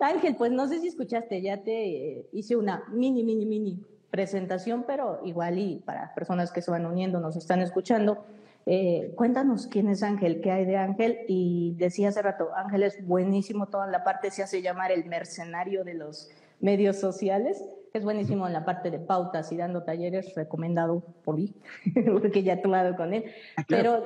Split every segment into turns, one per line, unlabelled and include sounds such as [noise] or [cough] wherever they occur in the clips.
Ángel, pues no sé si escuchaste, ya te eh, hice una mini, mini, mini presentación, pero igual y para personas que se van uniendo, nos están escuchando. Eh, cuéntanos quién es Ángel, qué hay de Ángel. Y decía hace rato, Ángel es buenísimo, toda la parte se hace llamar el mercenario de los medios sociales. Es buenísimo en la parte de pautas y dando talleres, recomendado por mí, [laughs] porque ya he tomado con él. Ah, pero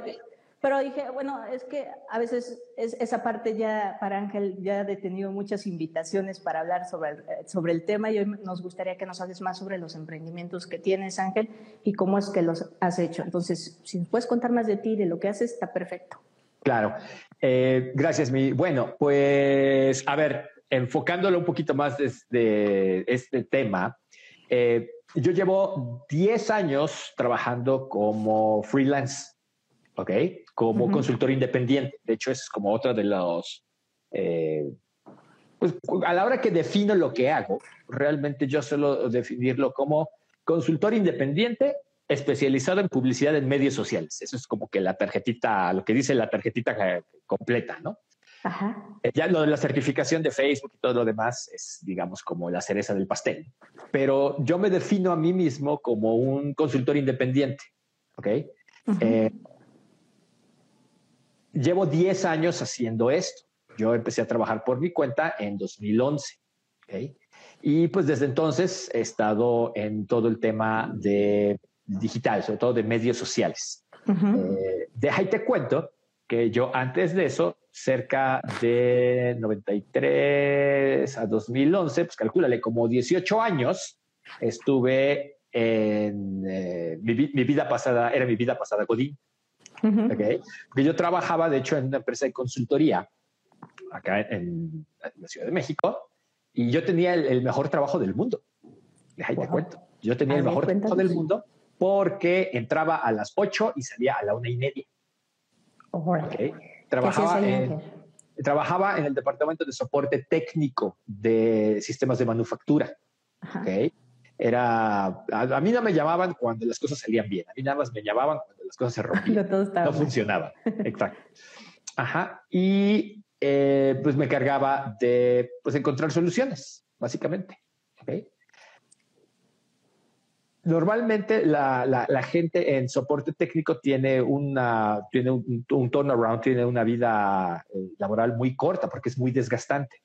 pero dije, bueno, es que a veces es, esa parte ya para Ángel ya ha tenido muchas invitaciones para hablar sobre el, sobre el tema y hoy nos gustaría que nos hables más sobre los emprendimientos que tienes, Ángel, y cómo es que los has hecho. Entonces, si puedes contar más de ti, de lo que haces, está perfecto.
Claro. Eh, gracias, mi. Bueno, pues, a ver, enfocándolo un poquito más desde este tema, eh, yo llevo 10 años trabajando como freelance, ¿ok? como consultor independiente. De hecho, es como otra de los... Eh, pues a la hora que defino lo que hago, realmente yo suelo definirlo como consultor independiente especializado en publicidad en medios sociales. Eso es como que la tarjetita, lo que dice la tarjetita completa, ¿no? Ajá. Eh, ya lo de la certificación de Facebook y todo lo demás es, digamos, como la cereza del pastel. Pero yo me defino a mí mismo como un consultor independiente, ¿ok? Llevo 10 años haciendo esto. Yo empecé a trabajar por mi cuenta en 2011. Y pues desde entonces he estado en todo el tema de digital, sobre todo de medios sociales. Eh, deja y te cuento que yo antes de eso, cerca de 93 a 2011, pues calcúlale, como 18 años, estuve en eh, mi, mi, vida pasada, era mi vida pasada Godín. Porque yo trabajaba, de hecho, en una empresa de consultoría acá en, la Ciudad de México y yo tenía el, mejor trabajo del mundo. Ahí te cuento. Yo tenía el mejor trabajo del mundo porque entraba a las 8 y salía a la una y media. Trabajaba, en, trabajaba en el departamento de soporte técnico de sistemas de manufactura. Okay era, a, mí no me llamaban cuando las cosas salían bien, a mí nada más me llamaban cuando las cosas se [laughs] rompían, no funcionaba. [laughs] Exacto. Ajá. Y eh, pues me cargaba de pues, encontrar soluciones, básicamente. Normalmente la, la, gente en soporte técnico tiene, una, tiene un, un turnaround, tiene una vida eh, laboral muy corta porque es muy desgastante.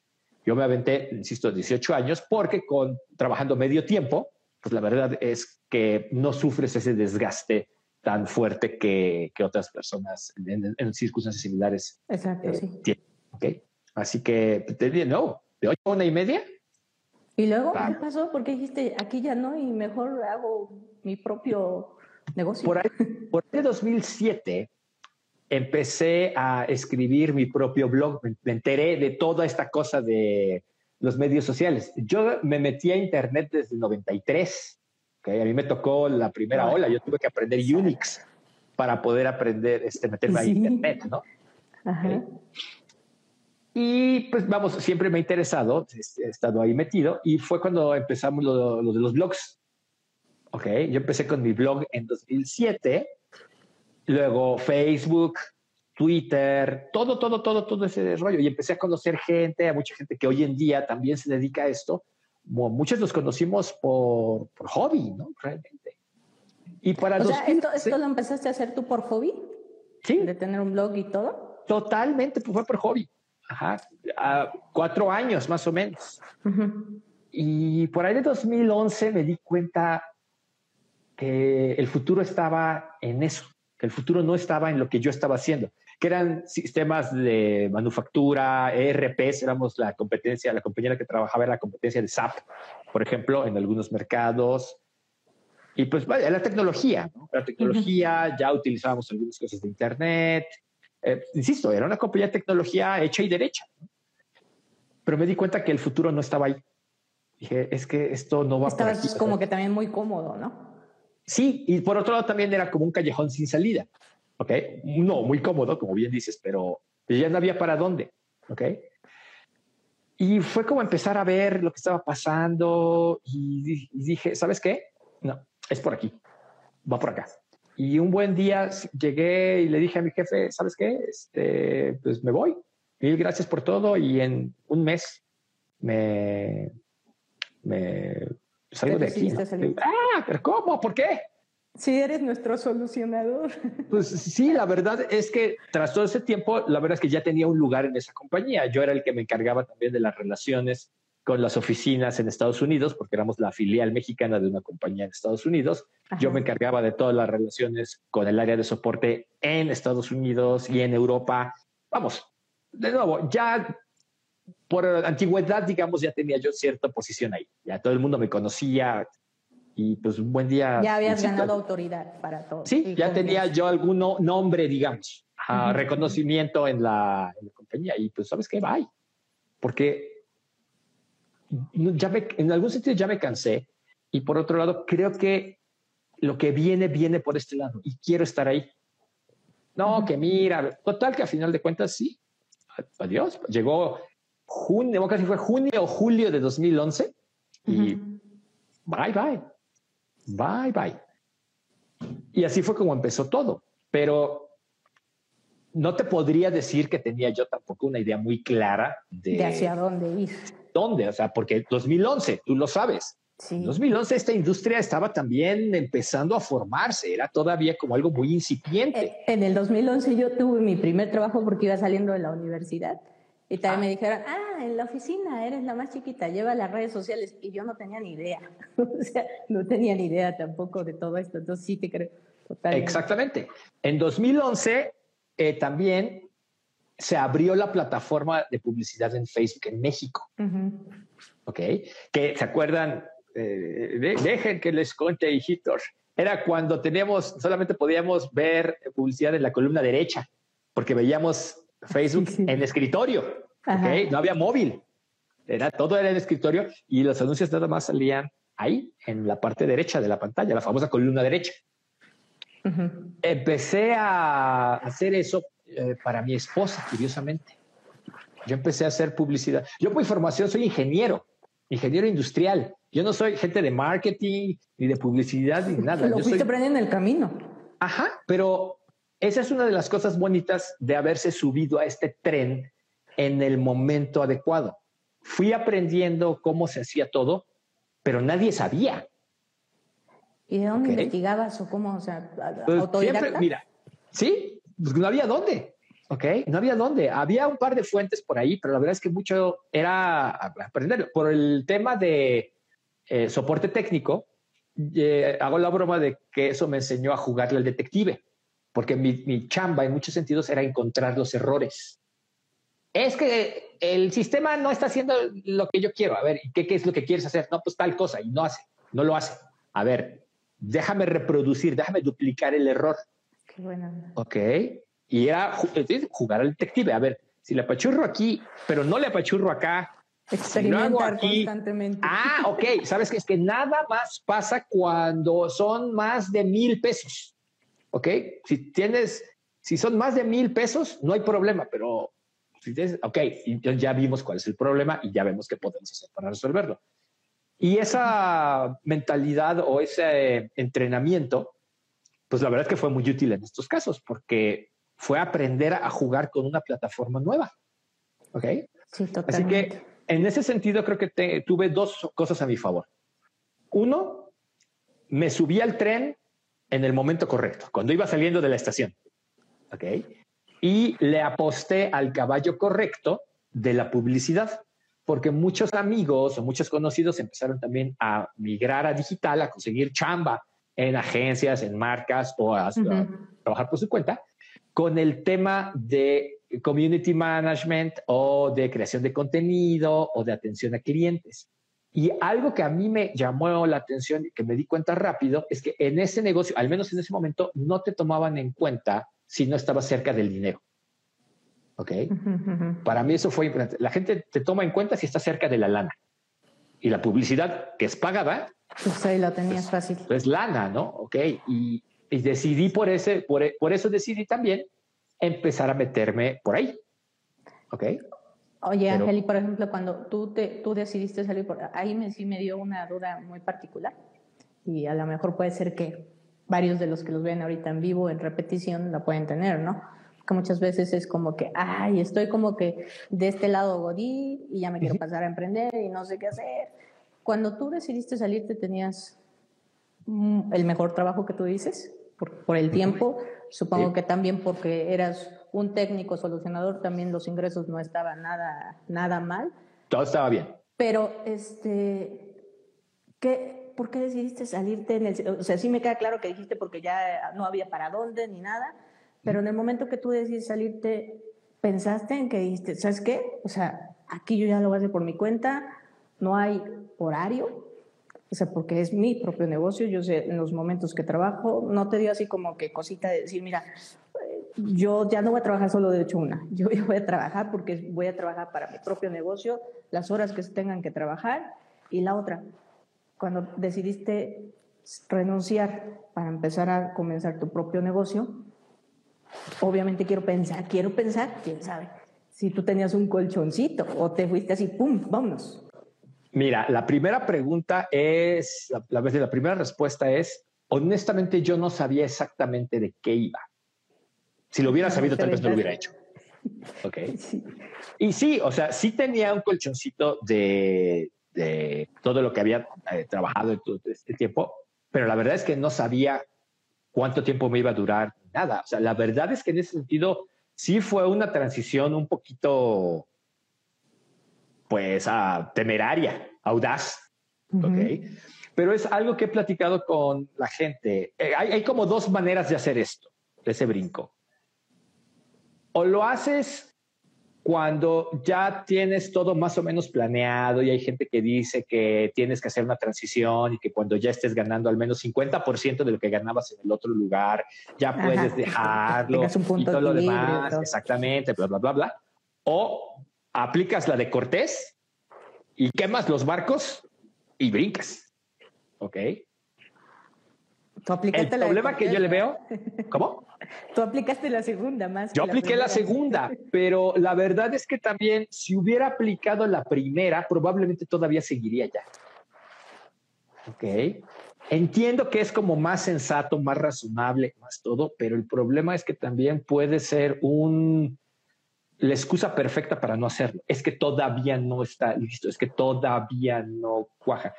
Yo me aventé, insisto, 18 años porque con trabajando medio tiempo, pues la verdad es que no sufres ese desgaste tan fuerte que, que otras personas en, circunstancias similares
Exacto, eh,
tienen. ¿okay? Así que te diría, no, de 8 a una y media.
¿Y luego qué pasó? Porque dijiste, aquí ya no y mejor hago mi propio negocio.
Por ahí, por ahí 2007 empecé a escribir mi propio blog, me enteré de toda esta cosa de los medios sociales. Yo me metí a Internet desde 93. ¿okay? A mí me tocó la primera ola, yo tuve que aprender Unix para poder aprender, este, meterme a Internet, ¿no? Y pues vamos, siempre me ha interesado, he estado ahí metido y fue cuando empezamos lo, lo de los blogs. Ok, yo empecé con mi blog en 2007 luego Facebook, Twitter, todo, todo, todo, todo ese rollo. Y empecé a conocer gente, a mucha gente que hoy en día también se dedica a esto. Muchos los conocimos por, por hobby, ¿no? Realmente.
Y para o esto, lo empezaste a hacer tú por hobby? Sí. De tener un blog y todo.
Totalmente, pues fue por hobby. Ajá. cuatro años más o menos. Y por ahí de 2011 me di cuenta que el futuro estaba en eso que el futuro no estaba en lo que yo estaba haciendo, que eran sistemas de manufactura, ERPs, éramos la competencia, la compañera que trabajaba era la competencia de SAP, por ejemplo, en algunos mercados. Y pues vaya, la tecnología, la tecnología, ya utilizábamos algunas cosas de Internet. Eh, insisto, era una compañía de tecnología hecha y derecha. Pero me di cuenta que el futuro no estaba ahí. Dije, es que esto no va a
aquí. como que también muy cómodo, ¿no?
Sí, y por otro lado también era como un callejón sin salida. Ok, no muy cómodo, como bien dices, pero ya no había para dónde. Ok. Y fue como empezar a ver lo que estaba pasando y, dije, ¿sabes qué? No, es por aquí, va por acá. Y un buen día llegué y le dije a mi jefe, ¿sabes qué? Este, pues me voy. Mil gracias por todo y en un mes me, me salgo de aquí. Ah, pero ¿cómo? ¿Por qué?
Si eres nuestro solucionador. [laughs]
Pues sí, la verdad es que tras todo ese tiempo, la verdad es que ya tenía un lugar en esa compañía. Yo era el que me encargaba también de las relaciones con las oficinas en Estados Unidos, porque éramos la filial mexicana de una compañía en Estados Unidos. Yo me encargaba de todas las relaciones con el área de soporte en Estados Unidos y en Europa. Vamos, de nuevo, ya por antigüedad, digamos, ya tenía yo cierta posición ahí. Ya todo el mundo me conocía y pues un buen día.
Ya habías ganado autoridad para todo.
Sí, ya tenía yo algún nombre, digamos, reconocimiento en la, en la, compañía y pues, ¿sabes qué? Bye. Porque ya en algún sentido ya me cansé y por otro lado creo que lo que viene viene por este lado y quiero estar ahí. No, que mira, total que a final de cuentas sí. Adiós. Llegó junio, casi fue junio o julio de 2011 y bye bye. Bye bye. Y así fue como empezó todo, pero no te podría decir que tenía yo tampoco una idea muy clara de,
de hacia dónde ir
dónde, o sea, porque 2011, tú lo sabes. En 2011 esta industria estaba también empezando a formarse, era todavía como algo muy incipiente.
Eh, en el 2011 yo tuve mi primer trabajo porque iba saliendo de la universidad y también me dijeron, ah, en la oficina eres la más chiquita, lleva las redes sociales y yo no tenía ni idea, [laughs] o sea, no tenía ni idea tampoco de todo esto, entonces sí te creo. Totalmente.
Exactamente. En 2011 eh, también se abrió la plataforma de publicidad en Facebook en México. ¿Ok? Que se acuerdan, eh, dejen que les cuente, hijitos. Era cuando teníamos, solamente podíamos ver publicidad en la columna derecha, porque veíamos Facebook [laughs] en escritorio. ¿Ok? No había móvil. Era, todo era en escritorio y los anuncios nada más salían ahí, en la parte derecha de la pantalla, la famosa columna derecha. Empecé a hacer eso eh, para mi esposa, curiosamente. Yo empecé a hacer publicidad. Yo por formación soy ingeniero, ingeniero industrial. Yo no soy gente de marketing, ni de publicidad, ni [laughs] nada.
Lo
Yo
fuiste aprendiendo en el camino.
Ajá, pero esa es una de las cosas bonitas de haberse subido a este tren en el momento adecuado. Fui aprendiendo cómo se hacía todo, pero nadie sabía.
¿Y de dónde investigabas o cómo? O sea, pues autodidacta.
mira, sí, pues no había dónde. ¿ok? No había dónde. Había un par de fuentes por ahí, pero la verdad es que mucho era aprender. Por el tema de eh, soporte técnico, eh, hago la broma de que eso me enseñó a jugarle al detective, porque mi, mi, chamba en muchos sentidos era encontrar los errores. Es que el sistema no está haciendo lo que yo quiero. A ver, ¿qué, qué es lo que quieres hacer? No, pues tal cosa, y no hace, no lo hace. A ver, déjame reproducir, déjame duplicar el error Ok. Y era jugar al detective. A ver, si le apachurro aquí, pero no le apachurro acá.
Experimentar constantemente.
Ah, ok. Sabes que es que nada más pasa cuando son más de mil pesos. Ok. Si tienes, si son más de mil pesos, no hay problema, pero si tienes, ok, ya vimos cuál es el problema y ya vemos qué podemos hacer para resolverlo. Y esa mentalidad o ese entrenamiento pues la verdad es que fue muy útil en estos casos porque fue aprender a jugar con una plataforma nueva. ¿Ok?
Sí, totalmente.
Así que en ese sentido creo que tuve dos cosas a mi favor. Uno, me subí al tren en el momento correcto, cuando iba saliendo de la estación. ¿Ok? Y le aposté al caballo correcto de la publicidad, porque muchos amigos o muchos conocidos empezaron también a migrar a digital, a conseguir chamba en agencias, en marcas o a, trabajar por su cuenta, con el tema de community management o de creación de contenido o de atención a clientes. Y algo que a mí me llamó la atención y que me di cuenta rápido es que en ese negocio, al menos en ese momento, no te tomaban en cuenta si no estabas cerca del dinero. ¿Ok? Para mí eso fue importante. La gente te toma en cuenta si está cerca de la lana. Y la publicidad que es pagada
pues ahí lo tenías
pues,
fácil.
Pues lana, ¿no? Ok. Y, y decidí por, ese, por, por, eso decidí también empezar a meterme por ahí. Ok.
Oye, Ángel, y por ejemplo, cuando tú, te, tú decidiste salir por ahí, me, sí me dio una duda muy particular. Y a lo mejor puede ser que varios de los que los ven ahorita en vivo, en repetición, la pueden tener, ¿no? que muchas veces es como que, ay, estoy como que de este lado godí y ya me quiero pasar a emprender y no sé qué hacer. Cuando tú decidiste salirte, ¿tenías mm, el mejor trabajo que tú dices? Por, por el tiempo, supongo que también porque eras un técnico solucionador, también los ingresos no estaban nada, nada mal.
Todo estaba bien.
Pero, este, ¿qué, ¿por qué decidiste salirte? En el, o sea, sí me queda claro que dijiste porque ya no había para dónde ni nada, pero en el momento que tú decidiste salirte, pensaste en que dijiste, ¿sabes qué? O sea, aquí yo ya lo voy a hacer por mi cuenta, no hay horario, o sea, porque es mi propio negocio, yo sé en los momentos que trabajo, no te dio así como que cosita de decir, mira, yo ya no voy a trabajar solo de hecho una, yo voy a trabajar porque voy a trabajar para mi propio negocio, las horas que tengan que trabajar, y la otra, cuando decidiste renunciar para empezar a comenzar tu propio negocio, obviamente quiero pensar, quiero pensar, quién sabe, si tú tenías un colchoncito o te fuiste así, ¡pum!, vámonos.
Mira, la primera pregunta es, la, la, la primera respuesta es, honestamente yo no sabía exactamente de qué iba. Si lo hubiera sabido, tal vez no lo hubiera hecho. Ok. [laughs] Y sí, o sea, sí tenía un colchoncito de, de todo lo que había eh, trabajado en todo este tiempo, pero la verdad es que no sabía cuánto tiempo me iba a durar, nada. O sea, la verdad es que en ese sentido sí fue una transición un poquito, pues, uh, temeraria, audaz. Ok. Pero es algo que he platicado con la gente. Eh, hay, hay como dos maneras de hacer esto, ese brinco. O lo haces cuando ya tienes todo más o menos planeado y hay gente que dice que tienes que hacer una transición y que cuando ya estés ganando al menos 50% de lo que ganabas en el otro lugar, ya puedes dejarlo y todo lo demás, exactamente, bla, bla, bla, bla. O aplicas la de Cortés y quemas los barcos y brincas. ¿Ok? El problema que yo le veo, ¿cómo? [laughs]
Tú aplicaste la segunda más.
Yo apliqué la, segunda, pero la verdad es que también si hubiera aplicado la primera, probablemente todavía seguiría ya. Ok. Entiendo que es como más sensato, más razonable, más todo, pero el problema es que también puede ser un la excusa perfecta para no hacerlo. Es que todavía no está listo, es que todavía no cuaja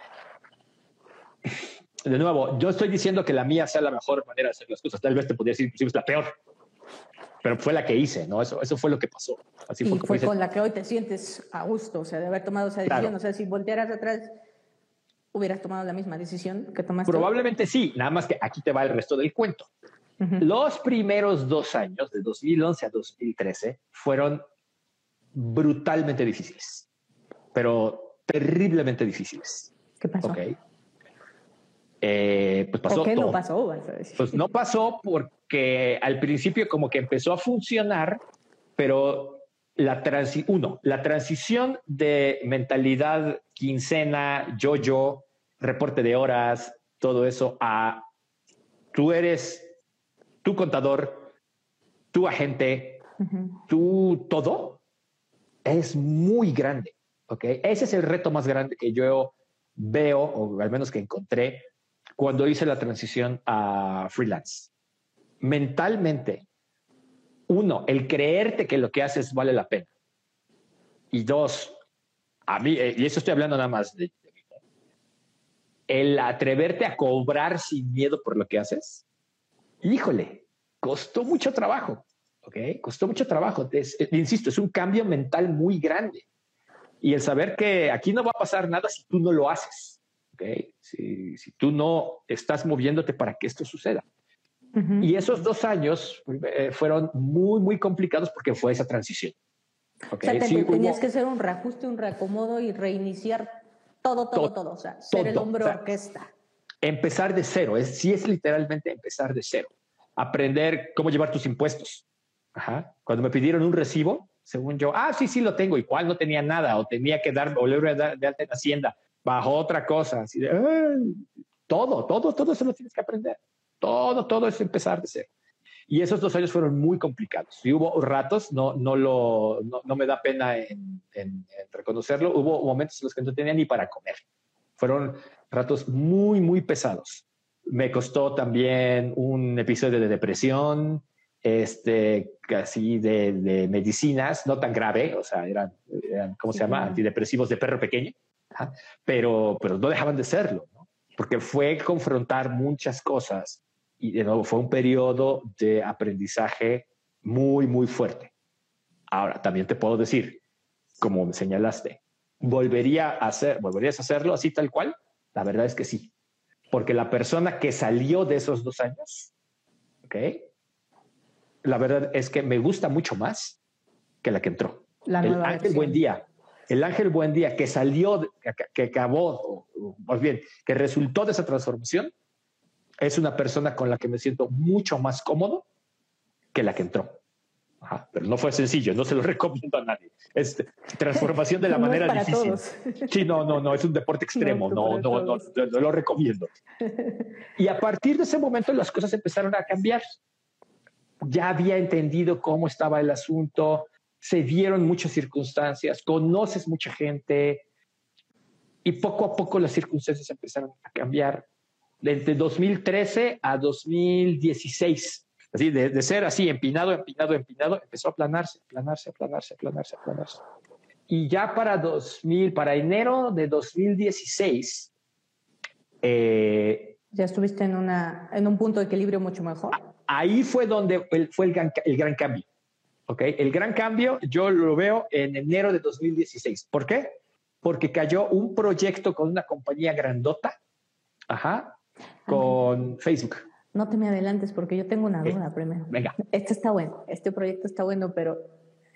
de nuevo, yo estoy diciendo que la mía sea la mejor manera de hacer las cosas. Tal vez te podría decir inclusive es la peor, pero fue la que hice, ¿no? Eso, eso fue lo que pasó.
Así y fue, con la que hoy te sientes a gusto, o sea, de haber tomado esa decisión. O sea, si voltearas atrás, hubieras tomado la misma decisión que tomaste.
Probablemente sí, nada más que aquí te va el resto del cuento. Los primeros dos años, de 2011 a 2013, fueron brutalmente difíciles, pero terriblemente difíciles.
¿Qué pasó?
Okay. Eh, pues pasó.
¿Por qué
todo.
no pasó?
Pues no pasó porque al principio como que empezó a funcionar, pero la transi uno, la transición de mentalidad quincena, yo-yo, reporte de horas, todo eso a tú eres tu contador, tu agente, uh -huh. tu todo, es muy grande. ¿ok? Ese es el reto más grande que yo veo, o al menos que encontré cuando hice la transición a freelance. Mentalmente, uno, el creerte que lo que haces vale la pena. Y dos, a mí, y eso estoy hablando nada más de, de el atreverte a cobrar sin miedo por lo que haces, híjole, costó mucho trabajo, ¿ok? Costó mucho trabajo. Es, insisto, es un cambio mental muy grande. Y el saber que aquí no va a pasar nada si tú no lo haces. Okay. Si, si, tú no estás moviéndote para que esto suceda. Uh -huh. Y esos dos años eh, fueron muy, muy complicados porque fue esa transición.
Okay. O sea, te, sí, tenías hubo... que hacer un reajuste, un reacomodo y reiniciar todo, todo, todo. todo. O sea, ser todo. el hombre o sea, orquesta.
Empezar de cero, es, sí es literalmente empezar de cero. Aprender cómo llevar tus impuestos. Ajá. Cuando me pidieron un recibo, según yo, ah, sí, sí lo tengo, igual no tenía nada, o tenía que dar, volver de alta en Hacienda bajo otra cosa, así de, todo, todo, todo eso lo tienes que aprender. Todo, todo es empezar de cero. Y esos dos años fueron muy complicados. Y hubo ratos, no, no, lo, no, no me da pena en, en, en, reconocerlo, hubo momentos en los que no tenía ni para comer. Fueron ratos muy, muy pesados. Me costó también un episodio de depresión, este, casi de, medicinas, no tan grave, o sea, eran, ¿cómo se llama? Antidepresivos de perro pequeño, pero, pero no dejaban de serlo, porque fue confrontar muchas cosas y de nuevo fue un periodo de aprendizaje muy, muy fuerte. Ahora, también te puedo decir, como me señalaste, ¿volvería a hacer, ¿volverías a hacerlo así tal cual? La verdad es que sí, porque la persona que salió de esos dos años, ¿ok? La verdad es que me gusta mucho más que la que entró. el Ángel Buen Día, el Ángel Buen Día que salió, que, acabó, más bien, que resultó de esa transformación, es una persona con la que me siento mucho más cómodo que la que entró pero no fue sencillo, no se lo [laughs] recomiendo a nadie. Es transformación de la [laughs] manera difícil. [laughs] Sí, no, no, no, es un deporte extremo, no, no, no, no, lo recomiendo. Y a partir de ese momento las cosas empezaron a cambiar. Ya había entendido cómo estaba el asunto, se dieron muchas circunstancias, conoces mucha gente y poco a poco las circunstancias empezaron a cambiar. Desde 2013 a 2016 Así, de, ser así, empinado, empinado, empinado, empezó a aplanarse, aplanarse, aplanarse, aplanarse, aplanarse. Y ya para 2000, para enero de 2016,
eh, ya estuviste en, una, en un punto de equilibrio mucho mejor.
Ahí fue donde fue el, el gran cambio. ¿Ok? El gran cambio yo lo veo en enero de 2016. ¿Por qué? Porque cayó un proyecto con una compañía grandota, ajá, con Facebook.
No te me adelantes porque yo tengo una duda primero.
Venga.
Este está bueno, este proyecto está bueno, pero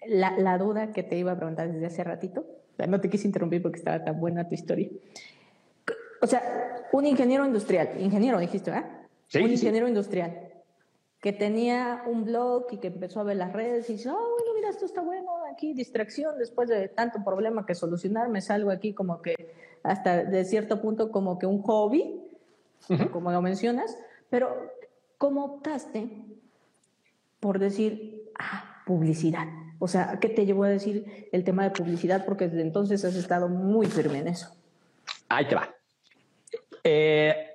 la, la duda que te iba a preguntar desde hace ratito, no te quise interrumpir porque estaba tan buena tu historia. O sea, un ingeniero industrial, ingeniero dijiste, ¿eh? Sí, un ingeniero industrial que tenía un blog y que empezó a ver las redes y dice, oh, bueno, mira, esto está bueno, aquí distracción después de tanto problema que solucionar, me salgo aquí como que hasta de cierto punto como que un hobby, como lo mencionas, pero, ¿cómo optaste por decir, ah, publicidad? O sea, ¿qué te llevó a decir el tema de publicidad? Porque desde entonces has estado muy firme en eso.
Ahí te va. Eh,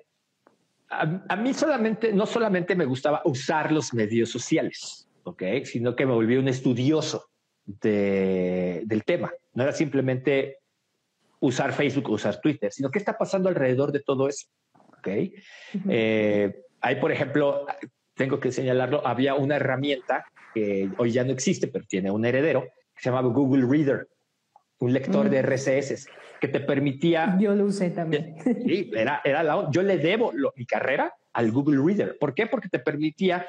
a, mí solamente, no solamente me gustaba usar los medios sociales, ¿ok? Sino que me volví un estudioso del tema. No era simplemente usar Facebook o usar Twitter, sino qué está pasando alrededor de todo eso, ¿ok? Ahí, por ejemplo, tengo que señalarlo, había una herramienta que hoy ya no existe, pero tiene un heredero, que se llamaba Google Reader, un lector de RCS que te permitía...
Yo lo usé también.
Sí, era, era la, yo le debo mi carrera al Google Reader. ¿Por qué? Porque te permitía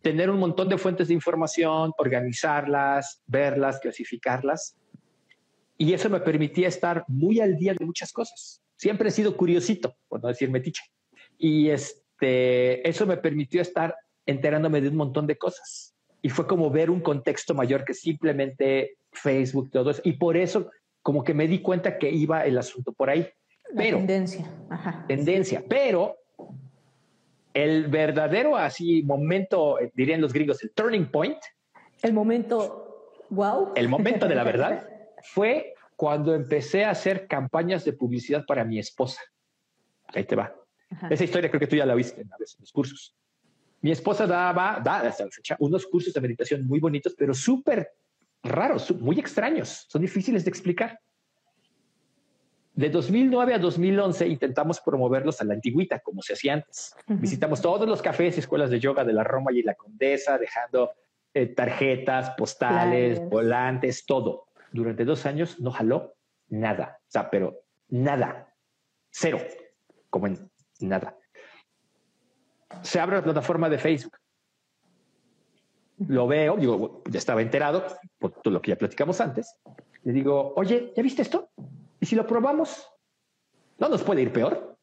tener un montón de fuentes de información, organizarlas, verlas, clasificarlas. Y eso me permitía estar muy al día de muchas cosas. Siempre he sido curiosito, por no decir metiche. Y, es, este, eso me permitió estar enterándome de un montón de cosas. Y fue como ver un contexto mayor que simplemente Facebook, todo eso. Y por eso como que me di cuenta que iba el asunto por ahí. pero,
tendencia.
Tendencia. Pero el verdadero así momento, dirían los gringos, el turning point.
El momento, wow.
El momento de la verdad [laughs] fue cuando empecé a hacer campañas de publicidad para mi esposa. Ahí te va. Esa historia creo que tú ya la viste a veces en los cursos. Mi esposa daba, da hasta la fecha, unos cursos de meditación muy bonitos, pero súper raros, muy extraños, son difíciles de explicar. De 2009 a 2011 intentamos promoverlos a la antigüita, como se hacía antes. Visitamos todos los cafés y escuelas de yoga de la Roma y la Condesa, dejando eh, tarjetas, postales, volantes, todo. Durante dos años no jaló nada, o sea, pero nada, cero, como en nada. Se abre la plataforma de Facebook. Lo veo, digo, ya estaba enterado por todo lo que ya platicamos antes. Le digo, oye, ¿ya viste esto? ¿Y si lo probamos? No nos puede ir peor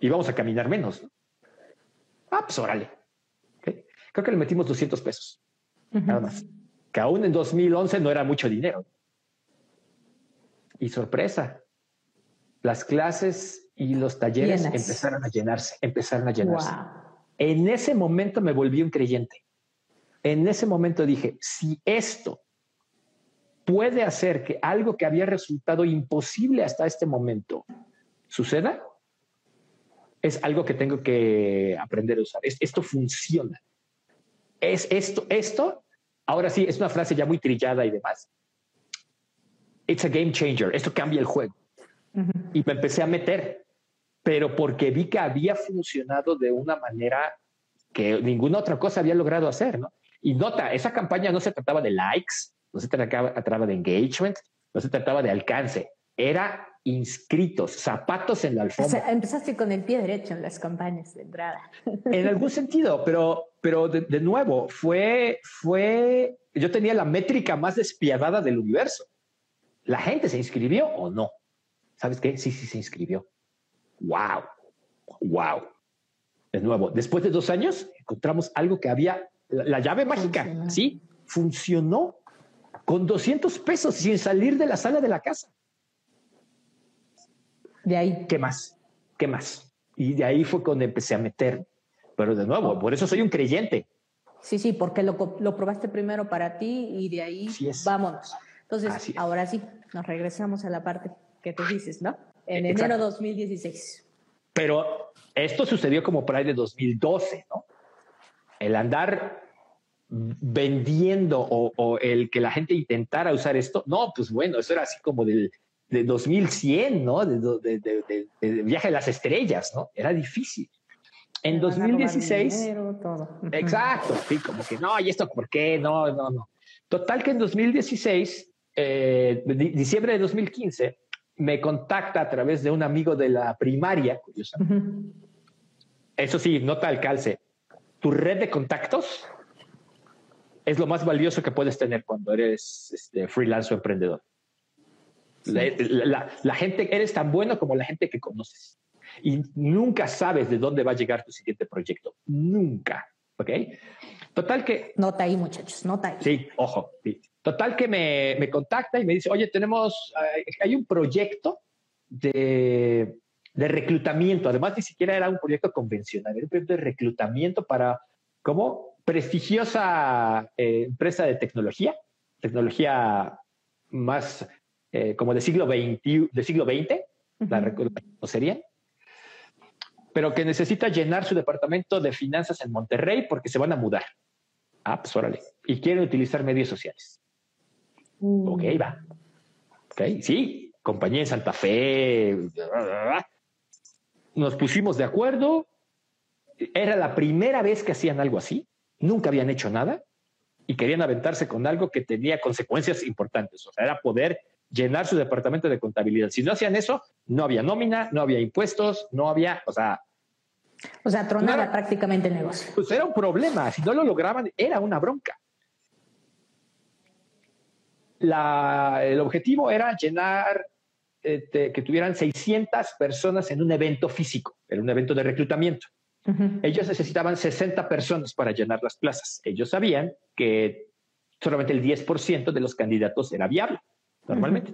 y vamos a caminar menos. Ah, pues órale. Creo que le metimos 200 pesos. Nada más. Que aún en 2011 no era mucho dinero. Y sorpresa, las clases y los talleres empezaron a llenarse, empezaron a llenarse. En ese momento me volví un creyente. En ese momento dije, si esto puede hacer que algo que había resultado imposible hasta este momento suceda, es algo que tengo que aprender a usar. Esto funciona. es esto, esto, ahora sí, es una frase ya muy trillada y demás. It's a game changer, esto cambia el juego. Y me empecé a meter, pero porque vi que había funcionado de una manera que ninguna otra cosa había logrado hacer, ¿no? Y nota, esa campaña no se trataba de likes, no se trataba de engagement, no se trataba de alcance, era inscritos, zapatos en la alfombra.
empezaste con el pie derecho en las campañas de entrada. [laughs]
En algún sentido, pero, pero de, nuevo, fue, fue, yo tenía la métrica más despiadada del universo. ¿La gente se inscribió o no? ¿Sabes qué? Sí, sí se inscribió. ¡Wow! ¡Wow! De nuevo, después de dos años, encontramos algo que había, la, llave mágica, ¿sí? Funcionó con 200 pesos sin salir de la sala de la casa.
De ahí.
¿Qué más? ¿Qué más? Y de ahí fue cuando empecé a meter. Pero de nuevo, por eso soy un creyente.
Sí, sí, porque lo, lo probaste primero para ti y de ahí vámonos. Entonces, ahora sí, nos regresamos a la parte que tú dices, ¿no? En enero de 2016.
Pero esto sucedió como por ahí de 2012, ¿no? El andar vendiendo o, el que la gente intentara usar esto, no, pues bueno, eso era así como del, de 2100, ¿no? De, de, viaje a las estrellas, ¿no? Era difícil. En 2016. [laughs] Exacto, sí, como que no, ¿y esto por qué? No, no, no. Total que en 2016, eh, diciembre de 2015, me contacta a través de un amigo de la primaria, curiosamente. Eso sí, nota el calce. Tu red de contactos es lo más valioso que puedes tener cuando eres este, freelance o emprendedor. La, gente, eres tan bueno como la gente que conoces. Y nunca sabes de dónde va a llegar tu siguiente proyecto. Nunca. ¿Ok? Total que...
Nota ahí, muchachos, nota ahí.
Sí, ojo. Total que me, me, contacta y me dice, oye, tenemos, hay un proyecto de, de, reclutamiento. Además, ni siquiera era un proyecto convencional, era un proyecto de reclutamiento para, como prestigiosa eh, empresa de tecnología, tecnología más eh, como de siglo, XX, de siglo XX, la sería, pero que necesita llenar su departamento de finanzas en Monterrey porque se van a mudar. Ah, pues órale. Y quieren utilizar medios sociales. Mm. Ok, va. Ok, sí, compañía en Santa Fe. Nos pusimos de acuerdo. Era la primera vez que hacían algo así. Nunca habían hecho nada y querían aventarse con algo que tenía consecuencias importantes. O sea, era poder llenar su departamento de contabilidad. Si no hacían eso, no había nómina, no había impuestos, no había, o sea...
O sea, tronaba prácticamente el negocio.
Pues era un problema. Si no lo lograban, era una bronca. el objetivo era llenar, este, que tuvieran 600 personas en un evento físico, en un evento de reclutamiento. Ellos necesitaban 60 personas para llenar las plazas. Ellos sabían que solamente el 10% de los candidatos era viable. Normalmente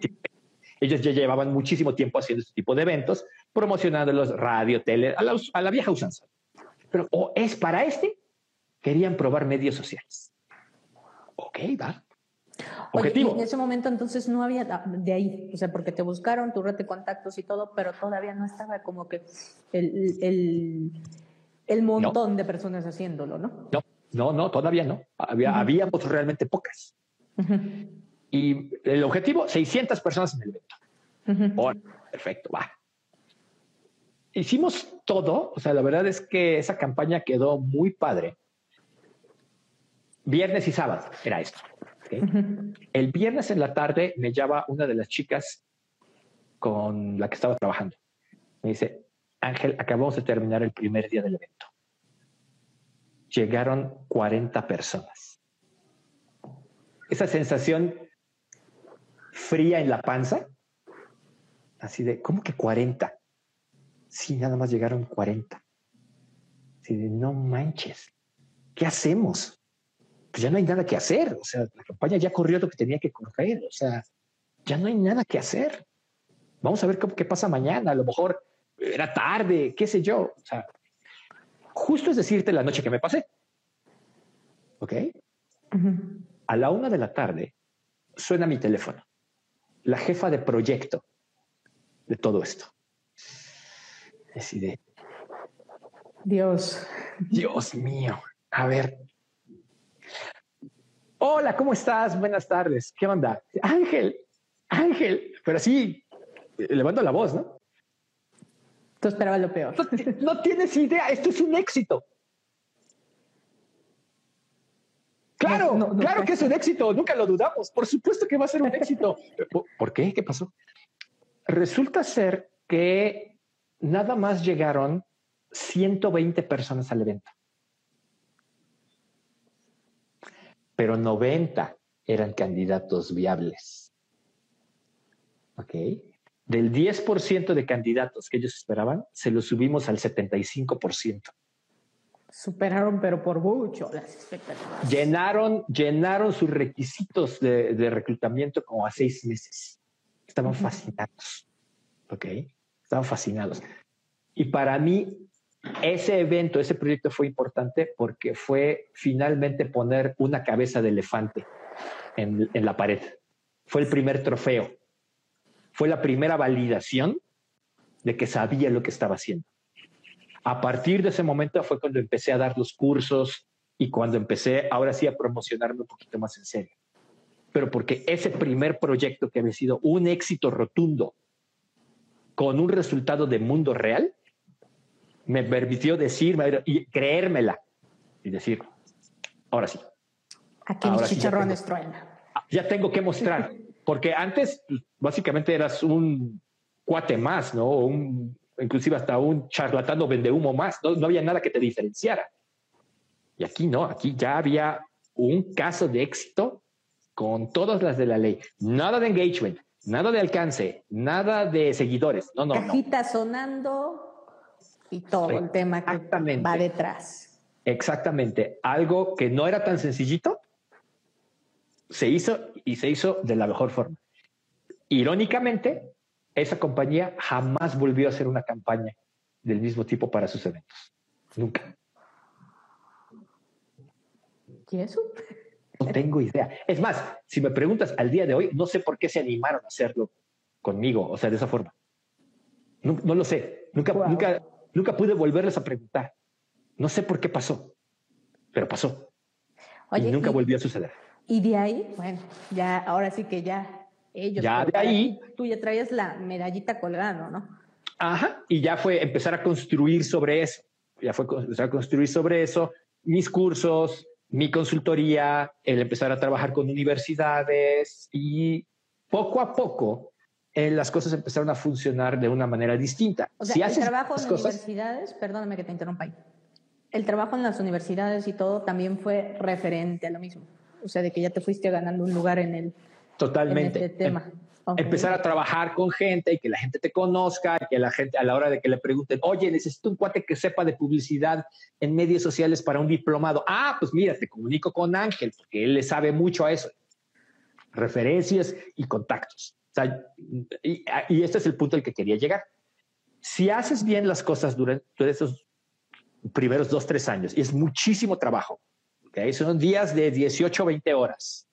ellos ya llevaban muchísimo tiempo haciendo este tipo de eventos, promocionándolos radio, tele, a la, a la vieja usanza. Pero o es para este, querían probar medios sociales. Ok, va.
Objetivo. en ese momento entonces no había de ahí, o sea, porque te buscaron tu red de contactos y todo, pero todavía no estaba como que el, el, el montón de personas haciéndolo, ¿no?
No, no, no, todavía no. Había, Habíamos realmente pocas. Y el objetivo, 600 personas en el evento. perfecto, va. Hicimos todo, o sea, la verdad es que esa campaña quedó muy padre. Viernes y sábado era esto. El viernes en la tarde me llama una de las chicas con la que estaba trabajando. Me dice, Ángel, acabamos de terminar el primer día del evento. Llegaron 40 personas. Esa sensación fría en la panza. Así de, ¿cómo que 40? Sí, nada más llegaron 40. Así de, no manches, ¿qué hacemos? Pues ya no hay nada que hacer. O sea, la campaña ya corrió lo que tenía que correr. O sea, ya no hay nada que hacer. Vamos a ver qué pasa mañana. A lo mejor era tarde, qué sé yo. O sea, justo es decirte la noche que me pasé. ¿Ok? A la una de la tarde suena mi teléfono la jefa de proyecto de todo esto. Decide.
Dios.
Dios mío. A ver, hola, ¿cómo estás? Buenas tardes. ¿Qué onda? Ángel, Ángel, pero así, levando la voz, ¿no?
Tú esperabas lo peor.
No, tienes idea, esto es un éxito. Claro, claro que es un éxito, nunca lo dudamos. Por supuesto que va a ser un éxito. [laughs] ¿Por qué? ¿Qué pasó? Resulta ser que nada más llegaron 120 personas al evento. Pero 90 eran candidatos viables. ¿Ok? Del 10% de candidatos que ellos esperaban, se lo subimos al 75%.
Superaron, pero por mucho, las expectativas.
Llenaron, llenaron sus requisitos de, reclutamiento como a seis meses. Estaban fascinados. ¿Ok? Estaban fascinados. Y para mí, ese evento, ese proyecto fue importante porque fue finalmente poner una cabeza de elefante en, la pared. Fue el primer trofeo fue la primera validación de que sabía lo que estaba haciendo. A partir de ese momento fue cuando empecé a dar los cursos y cuando empecé ahora sí a promocionarme un poquito más en serio. Pero porque ese primer proyecto que había sido un éxito rotundo con un resultado de mundo real, me permitió decirme y creérmela y decir, ahora sí.
Aquí mis chicharrones truenan.
Ya tengo que mostrar. Porque antes, básicamente eras un cuate más, ¿no? Un, inclusive hasta un charlatano vende humo más. No, no había nada que te diferenciara. Y aquí no, aquí ya había un caso de éxito con todas las de la ley. Nada de engagement, nada de alcance, nada de seguidores. No, no.
Cajita sonando y todo el tema que va detrás.
Exactamente. Algo que no era tan sencillito, se hizo y se hizo de la mejor forma. Irónicamente, esa compañía jamás volvió a hacer una campaña del mismo tipo para sus eventos. Nunca.
¿Y eso?
No tengo idea. Es más, si me preguntas al día de hoy, no sé por qué se animaron a hacerlo conmigo, o sea, de esa forma. No, lo sé. Nunca, nunca, nunca pude volverles a preguntar. No sé por qué pasó, pero pasó. y nunca volvió a suceder.
Y de ahí, bueno, ya, ahora sí que ya ellos.
Ya de ahí.
Tú ya traías la medallita colgando, ¿no?
Ajá, y ya fue empezar a construir sobre eso. Ya fue empezar a construir sobre eso mis cursos, mi consultoría, el empezar a trabajar con universidades y poco a poco eh, las cosas empezaron a funcionar de una manera distinta.
O sea, el trabajo en universidades, perdóname que te interrumpa ahí, el trabajo en las universidades y todo también fue referente a lo mismo o sea, de que ya te fuiste ganando un lugar en el
Totalmente. Este tema. Em, empezar a trabajar con gente y que la gente te conozca, que la gente a la hora de que le pregunten, oye, necesito un cuate que sepa de publicidad en medios sociales para un diplomado. Ah, pues mira, te comunico con Ángel, porque él le sabe mucho a eso. Referencias y contactos. Y, y este es el punto al que quería llegar. Si haces bien las cosas durante esos primeros dos, tres años, y es muchísimo trabajo, son días de 18 20 horas.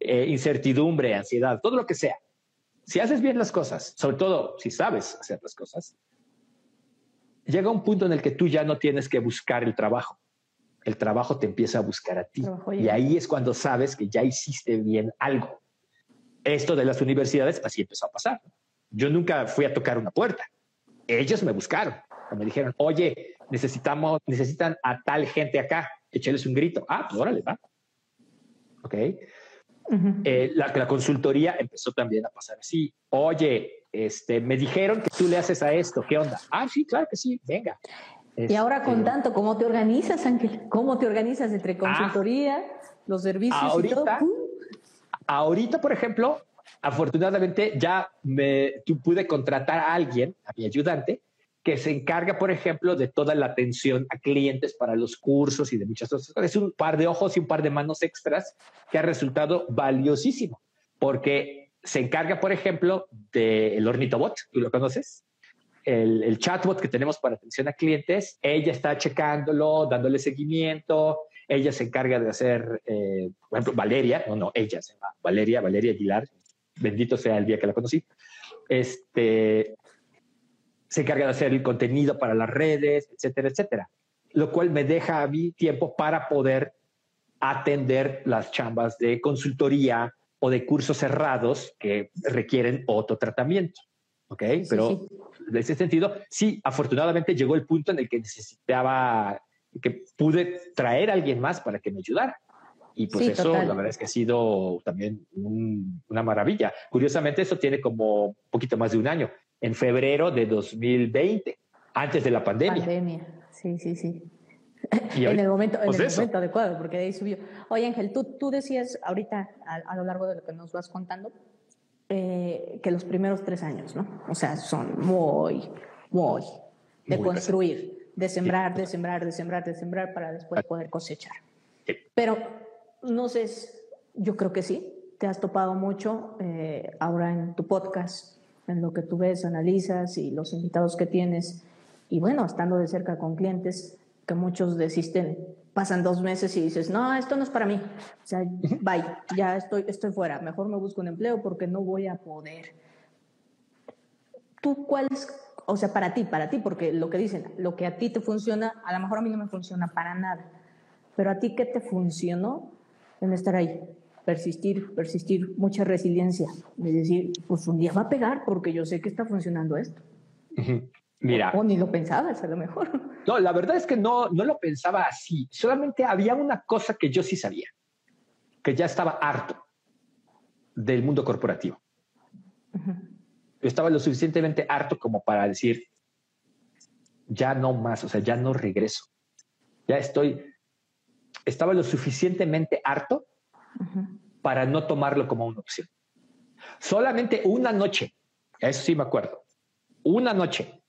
Eh, incertidumbre, ansiedad, todo lo que sea. Si haces bien las cosas, sobre todo si sabes hacer las cosas, llega un punto en el que tú ya no tienes que buscar el trabajo. El trabajo te empieza a buscar a ti. Y ahí es cuando sabes que ya hiciste bien algo. Esto de las universidades así empezó a pasar. Yo nunca fui a tocar una puerta. Ellos me buscaron. Me dijeron, oye, necesitamos, necesitan a tal gente acá échales un grito. Ah, pues órale, va. Ok. Eh, la, consultoría empezó también a pasar así. Oye, este, me dijeron que tú le haces a esto. ¿Qué onda? Ah, sí, claro que sí. Venga.
y ahora con este, tanto, ¿cómo te organizas, Ángel? ¿Cómo te organizas entre ah. consultoría, los servicios
ahorita,
y todo?
Ahorita, por ejemplo, afortunadamente ya me pude contratar a alguien, a mi ayudante, que se encarga, por ejemplo, de toda la atención a clientes para los cursos y de muchas cosas. Es un par de ojos y un par de manos extras que ha resultado valiosísimo, porque se encarga, por ejemplo, del ornitobot, ¿tú lo conoces? El, chatbot que tenemos para atención a clientes, ella está checándolo, dándole seguimiento, ella se encarga de hacer, eh, por ejemplo, Valeria, no, no, ella se llama Valeria, Valeria Aguilar, bendito sea el día que la conocí, este, se encarga de hacer el contenido para las redes, etcétera, etcétera. Lo cual me deja a mí tiempo para poder atender las chambas de consultoría o de cursos cerrados que requieren otro tratamiento. ¿Ok? Pero en ese sentido, sí, afortunadamente llegó el punto en el que necesitaba, que pude traer a alguien más para que me ayudara. Y pues eso, la verdad es que ha sido también una maravilla. Curiosamente, eso tiene como un poquito más de un año, en febrero de 2020, antes de la pandemia.
Pandemia, sí, sí, sí. en el momento, en pues el momento adecuado, porque de ahí subió. Oye, Ángel, tú, tú decías ahorita, a, lo largo de lo que nos vas contando, eh, que los primeros tres años, ¿no? O sea, son muy, muy de construir, de sembrar, de sembrar, de sembrar, de sembrar para después poder cosechar. Pero no sé, yo creo que sí. Te has topado mucho eh, ahora en tu podcast, en lo que tú ves, analizas y los invitados que tienes. Y bueno, estando de cerca con clientes, que muchos desisten, pasan dos meses y dices, no, esto no es para mí. O sea, bye, ya estoy, estoy fuera. Mejor me busco un empleo porque no voy a poder. ¿Tú cuál es, o sea, para ti, para ti, porque lo que dicen, lo que a ti te funciona, a lo mejor a mí no me funciona para nada, pero a ti qué te funcionó en estar ahí, persistir, persistir, mucha resiliencia, es decir, pues un día va a pegar porque yo sé que está funcionando esto.
Mira.
O, ni lo pensabas, a lo mejor. [laughs]
No, la verdad es que no, no lo pensaba así. Solamente había una cosa que yo sí sabía, que ya estaba harto del mundo corporativo. Yo estaba lo suficientemente harto como para decir, ya no más, o sea, ya no regreso. Ya estoy, estaba lo suficientemente harto para no tomarlo como una opción. Solamente una noche, eso sí me acuerdo, una noche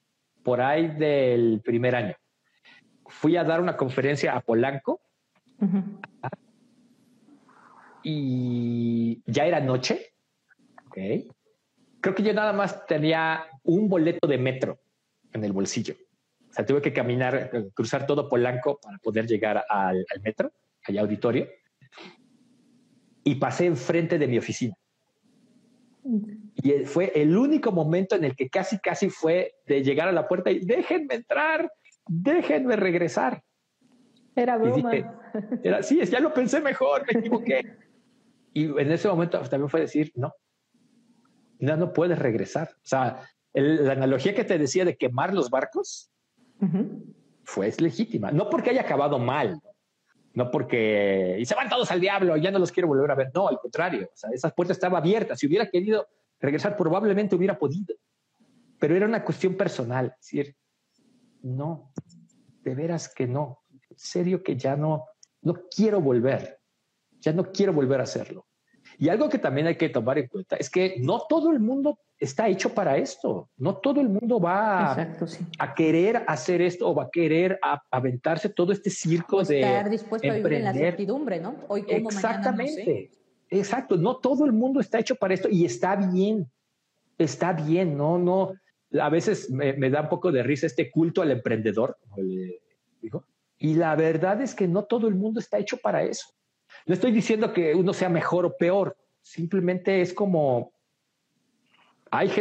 por ahí del primer año, fui a dar una conferencia a Polanco y ya era noche. Creo que yo nada más tenía un boleto de metro en el bolsillo. O sea, tuve que caminar, cruzar todo Polanco para poder llegar al, al metro, al auditorio. Y pasé enfrente de mi oficina. Y fue el único momento en el que casi, casi fue de llegar a la puerta y déjenme entrar, déjenme regresar.
Era broma.
era, sí, ya lo pensé mejor, me equivoqué. [laughs] y en ese momento también fue decir, no, no, no puedes regresar. O sea, la analogía que te decía de quemar los barcos fue legítima. No porque haya acabado mal, no porque y se van todos al diablo, ya no los quiero volver a ver. No, al contrario, o sea, esa puerta estaba abierta. Si hubiera querido regresar, probablemente hubiera podido, pero era una cuestión personal. Es decir, no, de veras que no, en serio que ya no, no quiero volver, ya no quiero volver a hacerlo. Y algo que también hay que tomar en cuenta es que no todo el mundo está hecho para esto. No todo el mundo va a, querer hacer esto o va a querer aventarse todo este circo de.
Estar dispuesto a vivir en la certidumbre, ¿no?
Hoy como Exactamente. Exacto. No todo el mundo está hecho para esto y está bien. Está bien. No, no. A veces me, da un poco de risa este culto al emprendedor, Y la verdad es que no todo el mundo está hecho para eso. No estoy diciendo que uno sea mejor o peor. Simplemente es como hay,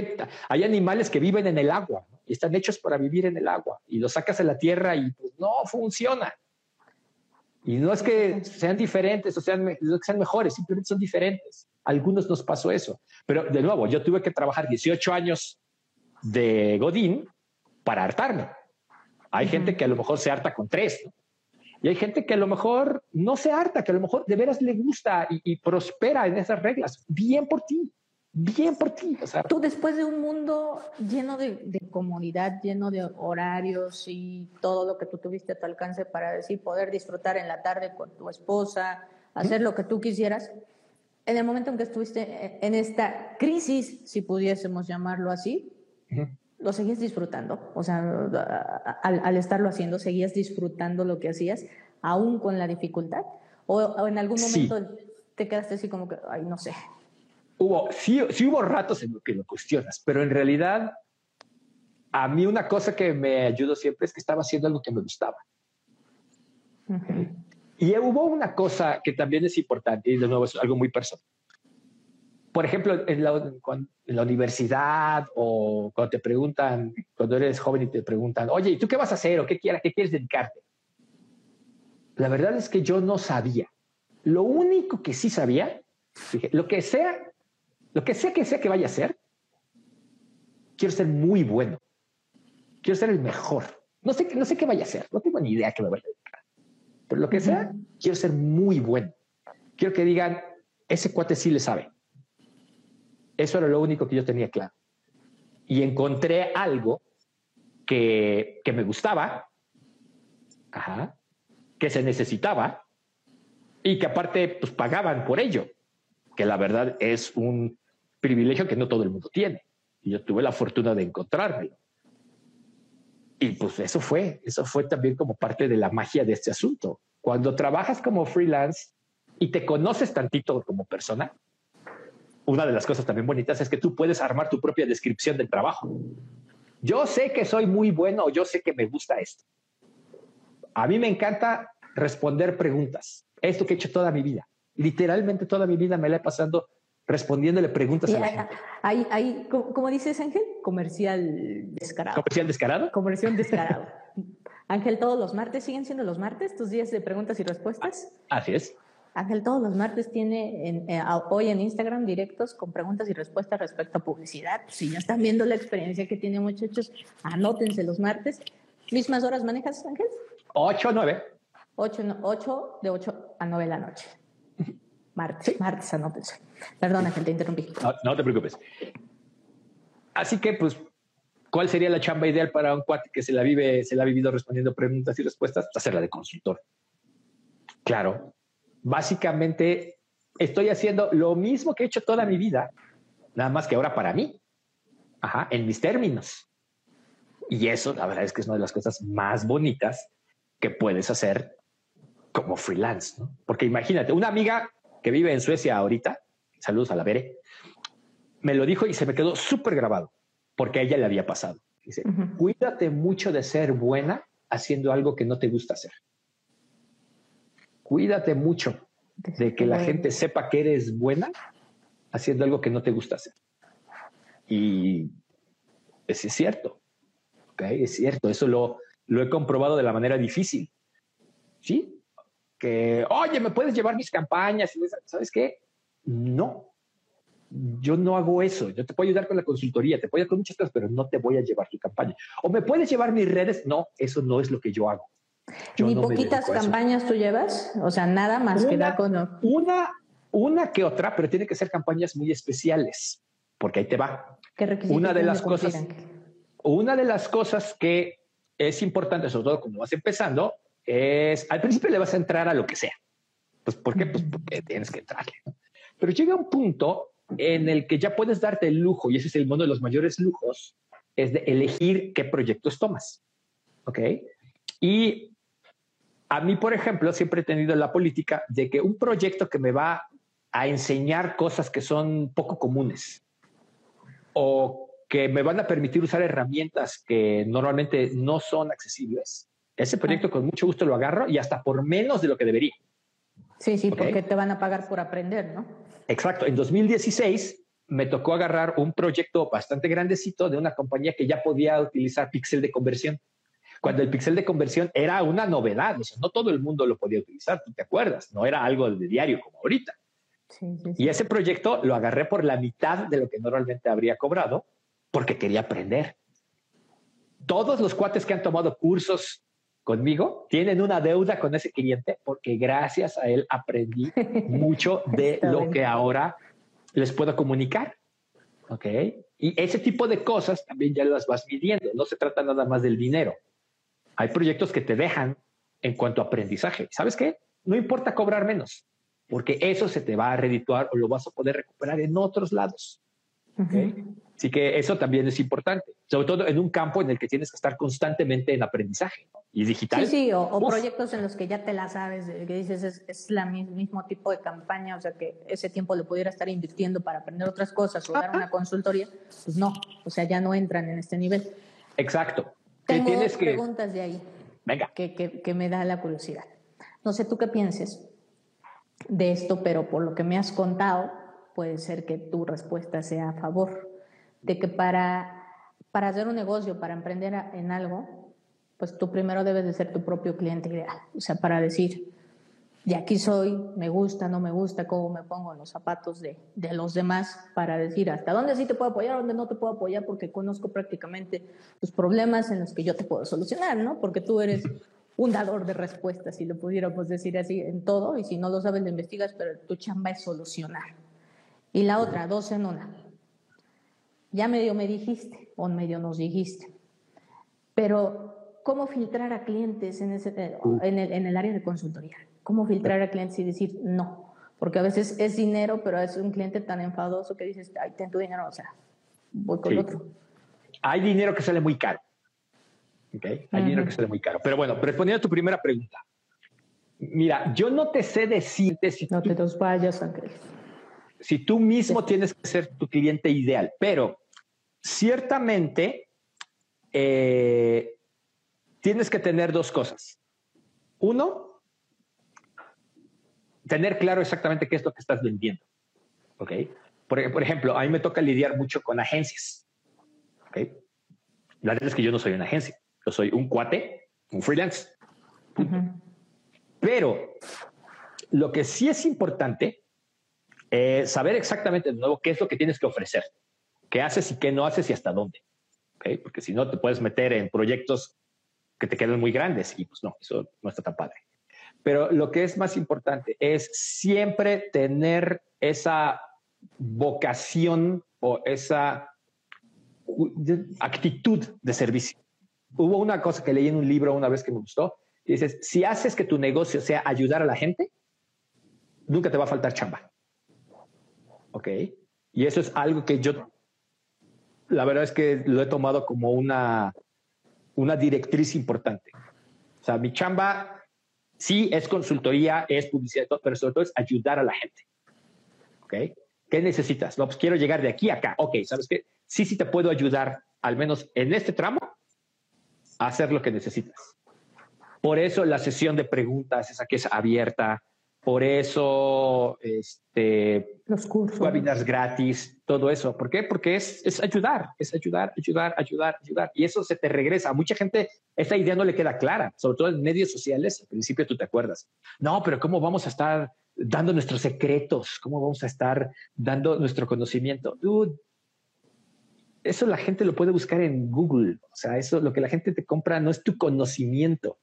hay animales que viven en el agua y están hechos para vivir en el agua y los sacas a la tierra y pues no funciona. Y no es que sean diferentes o sean, sean mejores, simplemente son diferentes. algunos nos pasó eso. Pero de nuevo, yo tuve que trabajar 18 años de Godín para hartarme. Hay gente que a lo mejor se harta con tres, Y hay gente que a lo mejor no se harta, que a lo mejor de veras le gusta y, y prospera en esas reglas. Bien por ti bien por ti. O sea,
Tú después de un mundo lleno de, de, comunidad, lleno de horarios y todo lo que tú tuviste a tu alcance para decir, poder disfrutar en la tarde con tu esposa, hacer lo que tú quisieras, en el momento en que estuviste en esta crisis, si pudiésemos llamarlo así, lo seguías disfrutando. O sea, al, estarlo haciendo, seguías disfrutando lo que hacías, aún con la dificultad. O, en algún momento te quedaste así como que, ay, no sé,
hubo, sí, sí hubo ratos en los que lo cuestionas, pero en realidad a mí una cosa que me ayudó siempre es que estaba haciendo algo que me gustaba. Y hubo una cosa que también es importante, y de nuevo es algo muy personal. Por ejemplo, en la, en la universidad o cuando te preguntan, cuando eres joven y te preguntan, oye, ¿y tú qué vas a hacer o qué quieres, qué quieres dedicarte? La verdad es que yo no sabía. Lo único que sí sabía, dije, lo que sea, lo que sea que sea que vaya a ser, quiero ser muy bueno. Quiero ser el mejor. No sé, no sé qué vaya a ser, no tengo ni idea que me vaya a dedicar. Pero lo que sea, quiero ser muy bueno. Quiero que digan, ese cuate sí le sabe. Eso era lo único que yo tenía claro. Y encontré algo que, que me gustaba, que se necesitaba y que aparte pues, pagaban por ello, que la verdad es un privilegio que no todo el mundo tiene. Y yo tuve la fortuna de encontrármelo. Y pues eso fue, eso fue también como parte de la magia de este asunto. Cuando trabajas como freelance y te conoces tantito como persona, una de las cosas también bonitas es que tú puedes armar tu propia descripción del trabajo. Yo sé que soy muy bueno, yo sé que me gusta esto. A mí me encanta responder preguntas. Esto que he hecho toda mi vida. Literalmente toda mi vida me la he pasando respondiéndole preguntas a la gente.
Hay, hay, ¿cómo dices, Ángel? Comercial descarado.
¿Comercial descarado?
Comercial descarado. [laughs] Ángel, todos los martes, ¿siguen siendo los martes tus días de preguntas y respuestas?
Así es.
Ángel todos los martes tiene eh, hoy en Instagram directos con preguntas y respuestas respecto a publicidad. Si ya están viendo la experiencia que tiene muchachos, anótense los martes. ¿Mismas horas manejas, Ángel?
8 a 9.
8, de 8 a 9 de la noche. Martes, martes, anótense. Perdona que te interrumpí.
No, te preocupes. Así que, pues, ¿cuál sería la chamba ideal para un cuate que se la vive, se la ha vivido respondiendo preguntas y respuestas? Pues, hacerla de consultor. Claro. Básicamente, estoy haciendo lo mismo que he hecho toda mi vida, nada más que ahora para mí. Ajá, en mis términos. Y eso, la verdad es que es una de las cosas más bonitas que puedes hacer como freelance, ¿no? Porque imagínate, una amiga que vive en Suecia ahorita, saludos a la Bere, me lo dijo y se me quedó súper grabado, porque a ella le había pasado. Dice, cuídate mucho de ser buena haciendo algo que no te gusta hacer. Cuídate mucho de que la gente sepa que eres buena haciendo algo que no te gusta hacer. Y es cierto, ¿okay? es cierto, eso lo, lo he comprobado de la manera difícil. Sí, que, oye, ¿me puedes llevar mis campañas? ¿Sabes qué? No, yo no hago eso. Yo te puedo ayudar con la consultoría, te puedo ayudar con muchas cosas, pero no te voy a llevar tu campaña. O me puedes llevar mis redes. No, eso no es lo que yo hago.
¿Ni poquitas campañas tú llevas? O sea, nada más que dar con...
Una, una que otra, pero tiene que ser campañas muy especiales, porque ahí te va.
¿Qué
una de las cosas, una de las cosas que es importante, sobre todo cuando vas empezando, es al principio le vas a entrar a lo que sea. Pues, ¿por qué? Pues porque tienes que entrarle. Pero llega un punto en el que ya puedes darte el lujo, y ese es el uno de los mayores lujos, es de elegir qué proyectos tomas. ¿Ok? Y a mí, por ejemplo, siempre he tenido la política de que un proyecto que me va a enseñar cosas que son poco comunes o que me van a permitir usar herramientas que normalmente no son accesibles, ese proyecto con mucho gusto lo agarro y hasta por menos de lo que debería.
Sí, sí, porque te van a pagar por aprender, ¿no?
Exacto. En 2016 me tocó agarrar un proyecto bastante grandecito de una compañía que ya podía utilizar pixel de conversión. Cuando el pixel de conversión era una novedad, no todo el mundo lo podía utilizar, tú te acuerdas, no era algo de diario como ahorita. Y ese proyecto lo agarré por la mitad de lo que normalmente habría cobrado porque quería aprender. Todos los cuates que han tomado cursos conmigo tienen una deuda con ese cliente porque gracias a él aprendí [laughs] mucho de lo que ahora les puedo comunicar. ¿Ok? Y ese tipo de cosas también ya las vas midiendo. No se trata nada más del dinero. Hay proyectos que te dejan en cuanto a aprendizaje. ¿Sabes qué? No importa cobrar menos, porque eso se te va a redituar o lo vas a poder recuperar en otros lados. Así que eso también es importante, sobre todo en un campo en el que tienes que estar constantemente en aprendizaje y digital.
Sí, sí, o, proyectos en los que ya te la sabes, que dices es, es el mismo tipo de campaña, o sea que ese tiempo lo pudiera estar invirtiendo para aprender otras cosas o dar una consultoría, pues no, o sea, ya no entran en este nivel.
Exacto.
Tengo preguntas de ahí.
Venga.
Que, que, que me da la curiosidad. No sé tú qué pienses de esto, pero por lo que me has contado, puede ser que tu respuesta sea a favor de que para, para hacer un negocio, para emprender en algo, pues tú primero debes de ser tu propio cliente ideal. O sea, para decir, de aquí soy, me gusta, no me gusta, cómo me pongo en los zapatos de, de, los demás para decir hasta dónde sí te puedo apoyar, dónde no te puedo apoyar, porque conozco prácticamente tus problemas en los que yo te puedo solucionar, ¿no? Porque tú eres un dador de respuestas, si lo pudiéramos decir así, en todo, y si no lo sabes, lo investigas, pero tu chamba es solucionar. Y la otra, dos en una. Ya medio me dijiste, o medio nos dijiste, pero ¿cómo filtrar a clientes en, ese, en, el, en el área de consultoría? Cómo filtrar a clientes y decir no. Porque a veces es dinero, pero es un cliente tan enfadoso que dices, ay, ten tu dinero, o sea, voy con el otro.
Hay dinero que sale muy caro. ¿okay? Hay dinero que sale muy caro. Pero bueno, respondiendo a tu primera pregunta. Mira, yo no te sé decirte si
no te dos vayas, Ángel.
Si tú mismo tienes que ser tu cliente ideal, pero ciertamente eh, tienes que tener dos cosas. Uno, tener claro exactamente qué es lo que estás vendiendo. ¿Ok? Por, por ejemplo, a mí me toca lidiar mucho con agencias. ¿Ok? La verdad es que yo no soy una agencia. Yo soy un cuate, un freelance. Pero lo que sí es importante es saber exactamente de nuevo qué es lo que tienes que ofrecer, qué haces y qué no haces y hasta dónde. ¿Okay? Porque si no, te puedes meter en proyectos que te quedan muy grandes y pues no, eso no está tan padre. Pero lo que es más importante es siempre tener esa vocación o esa actitud de servicio. Hubo una cosa que leí en un libro una vez que me gustó, y dices, si haces que tu negocio sea ayudar a la gente, nunca te va a faltar chamba. ¿Ok? Y eso es algo que yo, la verdad es que lo he tomado como una, una directriz importante. O sea, mi chamba Sí, es consultoría, es publicidad, pero sobre todo es ayudar a la gente. ¿Ok? ¿Qué necesitas? No, pues quiero llegar de aquí a acá. Ok, ¿sabes qué? Sí, sí te puedo ayudar, al menos en este tramo, a hacer lo que necesitas. Por eso la sesión de preguntas, esa que es abierta, por eso, este,
los cursos,
webinars gratis, todo eso. ¿Por qué? Porque es, es ayudar, es ayudar, ayudar, ayudar, ayudar. Y eso se te regresa. A mucha gente esta idea no le queda clara, sobre todo en medios sociales. Al principio tú te acuerdas. No, pero ¿cómo vamos a estar dando nuestros secretos? ¿Cómo vamos a estar dando nuestro conocimiento? Dude, eso la gente lo puede buscar en Google. O sea, eso lo que la gente te compra no es tu conocimiento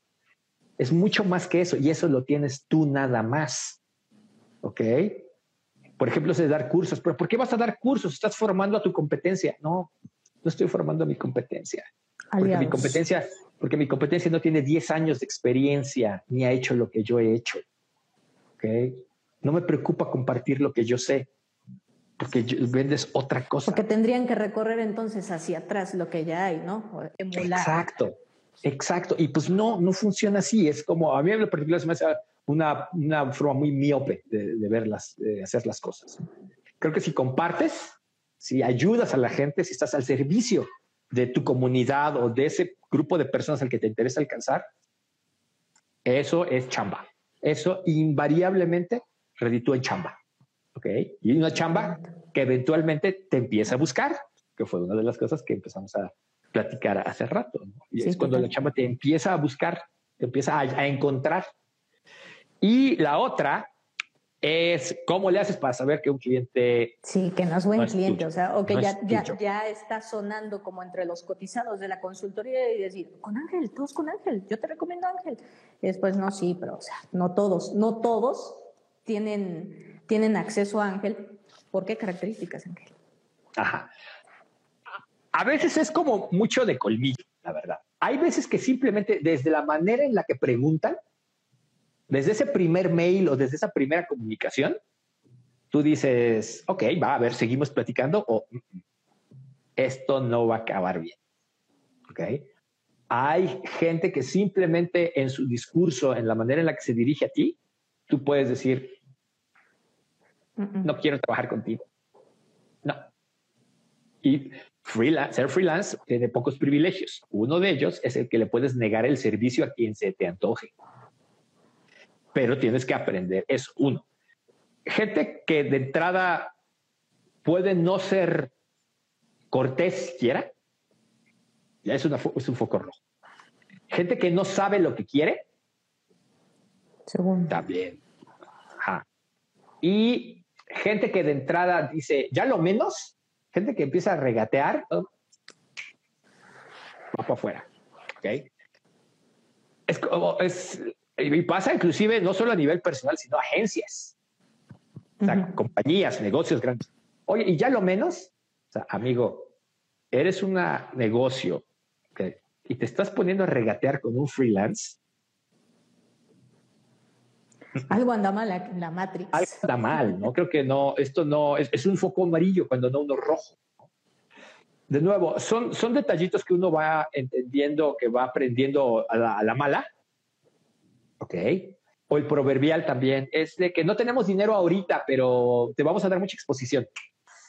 es mucho más que eso y eso lo tienes tú nada más. ¿Ok? Por ejemplo, es dar cursos. ¿Pero por qué vas a dar cursos? Estás formando a tu competencia. No, no estoy formando a mi competencia. Porque mi competencia, porque mi competencia no tiene 10 años de experiencia ni ha hecho lo que yo he hecho. ¿Ok? No me preocupa compartir lo que yo sé porque vendes otra cosa.
Porque tendrían que recorrer entonces hacia atrás lo que ya hay, ¿no?
Exacto. Exacto. Y pues no, no funciona así. Es como, a mí en particular se me hace una, una forma muy miope de, de de hacer las cosas. Creo que si compartes, si ayudas a la gente, si estás al servicio de tu comunidad o de ese grupo de personas al que te interesa alcanzar, eso es chamba. Eso invariablemente reditúa en chamba. ¿Ok? Y una chamba que eventualmente te empieza a buscar, que fue una de las cosas que empezamos a, platicar hace rato. Y es cuando la chamba te empieza a buscar, te empieza a, encontrar. Y la otra es cómo le haces para saber que un cliente...
Sí, que no es buen cliente, o sea, o que ya, ya, ya, está sonando como entre los cotizados de la consultoría y decir, con Ángel, todos con Ángel, yo te recomiendo Ángel. Y después, no, sí, pero o sea, no todos, no todos tienen, tienen acceso a Ángel. ¿Por qué características, Ángel?
Ajá a veces es como mucho de colmillo, la verdad. Hay veces que simplemente desde la manera en la que preguntan, desde ese primer mail o desde esa primera comunicación, tú dices, ok, va a ver, seguimos platicando o mm, mm, esto no va a acabar bien. Ok. Hay gente que simplemente en su discurso, en la manera en la que se dirige a ti, tú puedes decir, no quiero trabajar contigo. Y ser freelance tiene pocos privilegios. Uno de ellos es el que le puedes negar el servicio a quien se te antoje. Pero tienes que aprender eso. Uno. Gente que de entrada puede no ser cortés quiera, ya es, es un foco rojo. Gente que no sabe lo que quiere,
Segundo.
también, Y gente que de entrada dice, ya lo menos, gente que empieza a regatear, oh, va para afuera. ¿Ok? Es, es, y pasa inclusive no solo a nivel personal, sino agencias, o sea, compañías, negocios grandes. Oye, y ya lo menos, o sea, amigo, eres un negocio y te estás poniendo a regatear con un freelance.
Algo anda mal en la Matrix.
Algo anda mal, ¿no? Creo que no, esto no, es, un foco amarillo cuando no uno rojo. De nuevo, son, son detallitos que uno va entendiendo, que va aprendiendo a la, a la mala. ¿Ok? O el proverbial también es de que no tenemos dinero ahorita, pero te vamos a dar mucha exposición.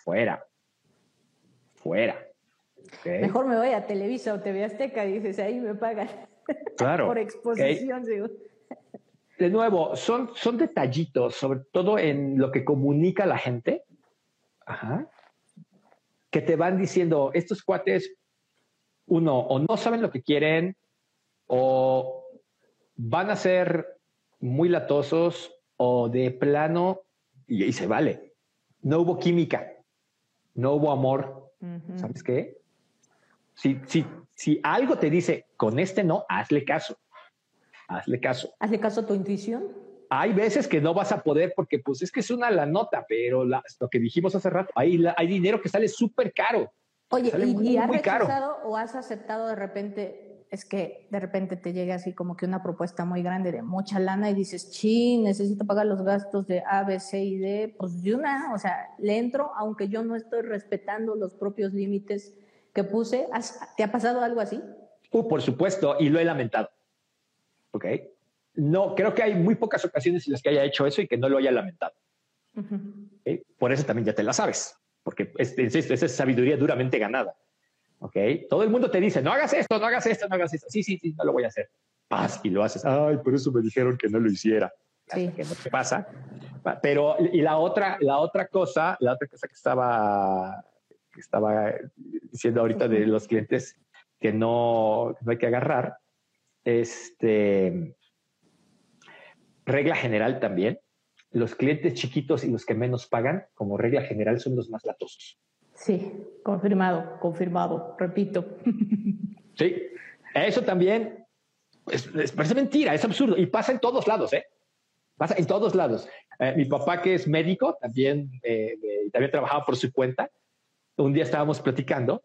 Fuera. Fuera.
Mejor me voy a Televisa o TV Azteca, dices, ahí me pagan.
Claro. [laughs]
Por exposición,
De nuevo, son, son detallitos, sobre todo en lo que comunica la gente, que te van diciendo, estos cuates, uno, o no saben lo que quieren, o van a ser muy latosos, o de plano, y, ahí se vale. No hubo química, no hubo amor. ¿Sabes qué? Si, si, si algo te dice, con este no, hazle caso. Hazle caso.
Hazle caso a tu intuición.
Hay veces que no vas a poder porque pues es que es una la nota, pero lo que dijimos hace rato, hay, hay dinero que sale súper caro.
Oye, ¿y, has rechazado o has aceptado de repente es que de repente te llega así como que una propuesta muy grande de mucha lana y dices, sí, necesito pagar los gastos de A, B, C y D, pues de una, o sea, le entro, aunque yo no estoy respetando los propios límites que puse. ¿Te ha pasado algo así?
Uh, por supuesto, y lo he lamentado. ¿Ok? No, creo que hay muy pocas ocasiones en las que haya hecho eso y que no lo haya lamentado. Por eso también ya te la sabes, porque es, esa es sabiduría duramente ganada. ¿Ok? Todo el mundo te dice, no hagas esto, no hagas esto, no hagas esto. Sí, sí, sí, no lo voy a hacer. Paz, y lo haces. Ay, por eso me dijeron que no lo hiciera. Sí. Que no te pasa. Pero, y la otra, la otra cosa, la otra cosa que estaba que estaba diciendo ahorita de los clientes que no, hay que agarrar. Este, regla general también, los clientes chiquitos y los que menos pagan, como regla general, son los más latosos.
Sí, confirmado, confirmado, repito. [laughs]
Sí, eso también es, parece mentira, es absurdo y pasa en todos lados, ¿eh? Pasa en todos lados. Eh, mi papá, que es médico, también, eh, también trabajaba por su cuenta, un día estábamos platicando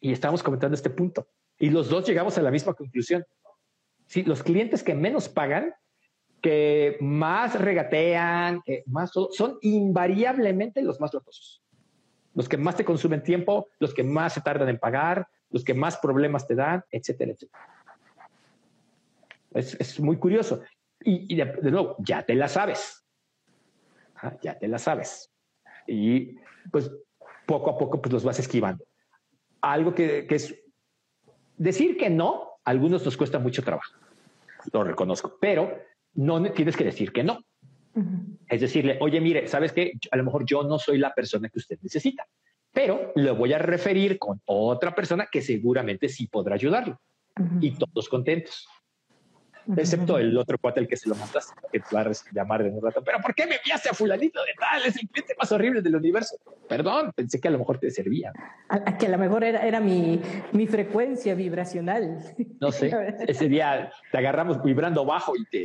y estábamos comentando este punto y los dos llegamos a la misma conclusión. Sí, los clientes que menos pagan, que más regatean, más son invariablemente los más latosos. Los que más te consumen tiempo, los que más se tardan en pagar, los que más problemas te dan, etcétera, etcétera. Es, muy curioso. Y, de, nuevo, ya te la sabes. Ah, ya te la sabes. Y pues poco a poco pues los vas esquivando. Algo que, es decir que no, a algunos nos cuesta mucho trabajo, lo reconozco, pero no tienes que decir que no. Es decirle, oye, mire, ¿sabes qué? A lo mejor yo no soy la persona que usted necesita, pero le voy a referir con otra persona que seguramente sí podrá ayudarlo. Y todos contentos excepto el otro cuate el que se lo montaste, que te va a llamar de un rato. Pero ¿por qué me enviaste a fulanito de tal? Es el cliente más horrible del universo. Perdón, pensé que a lo mejor te servía.
A, que a lo mejor era, era mi, mi, frecuencia vibracional.
No sé, [laughs] ese día te agarramos vibrando bajo y te,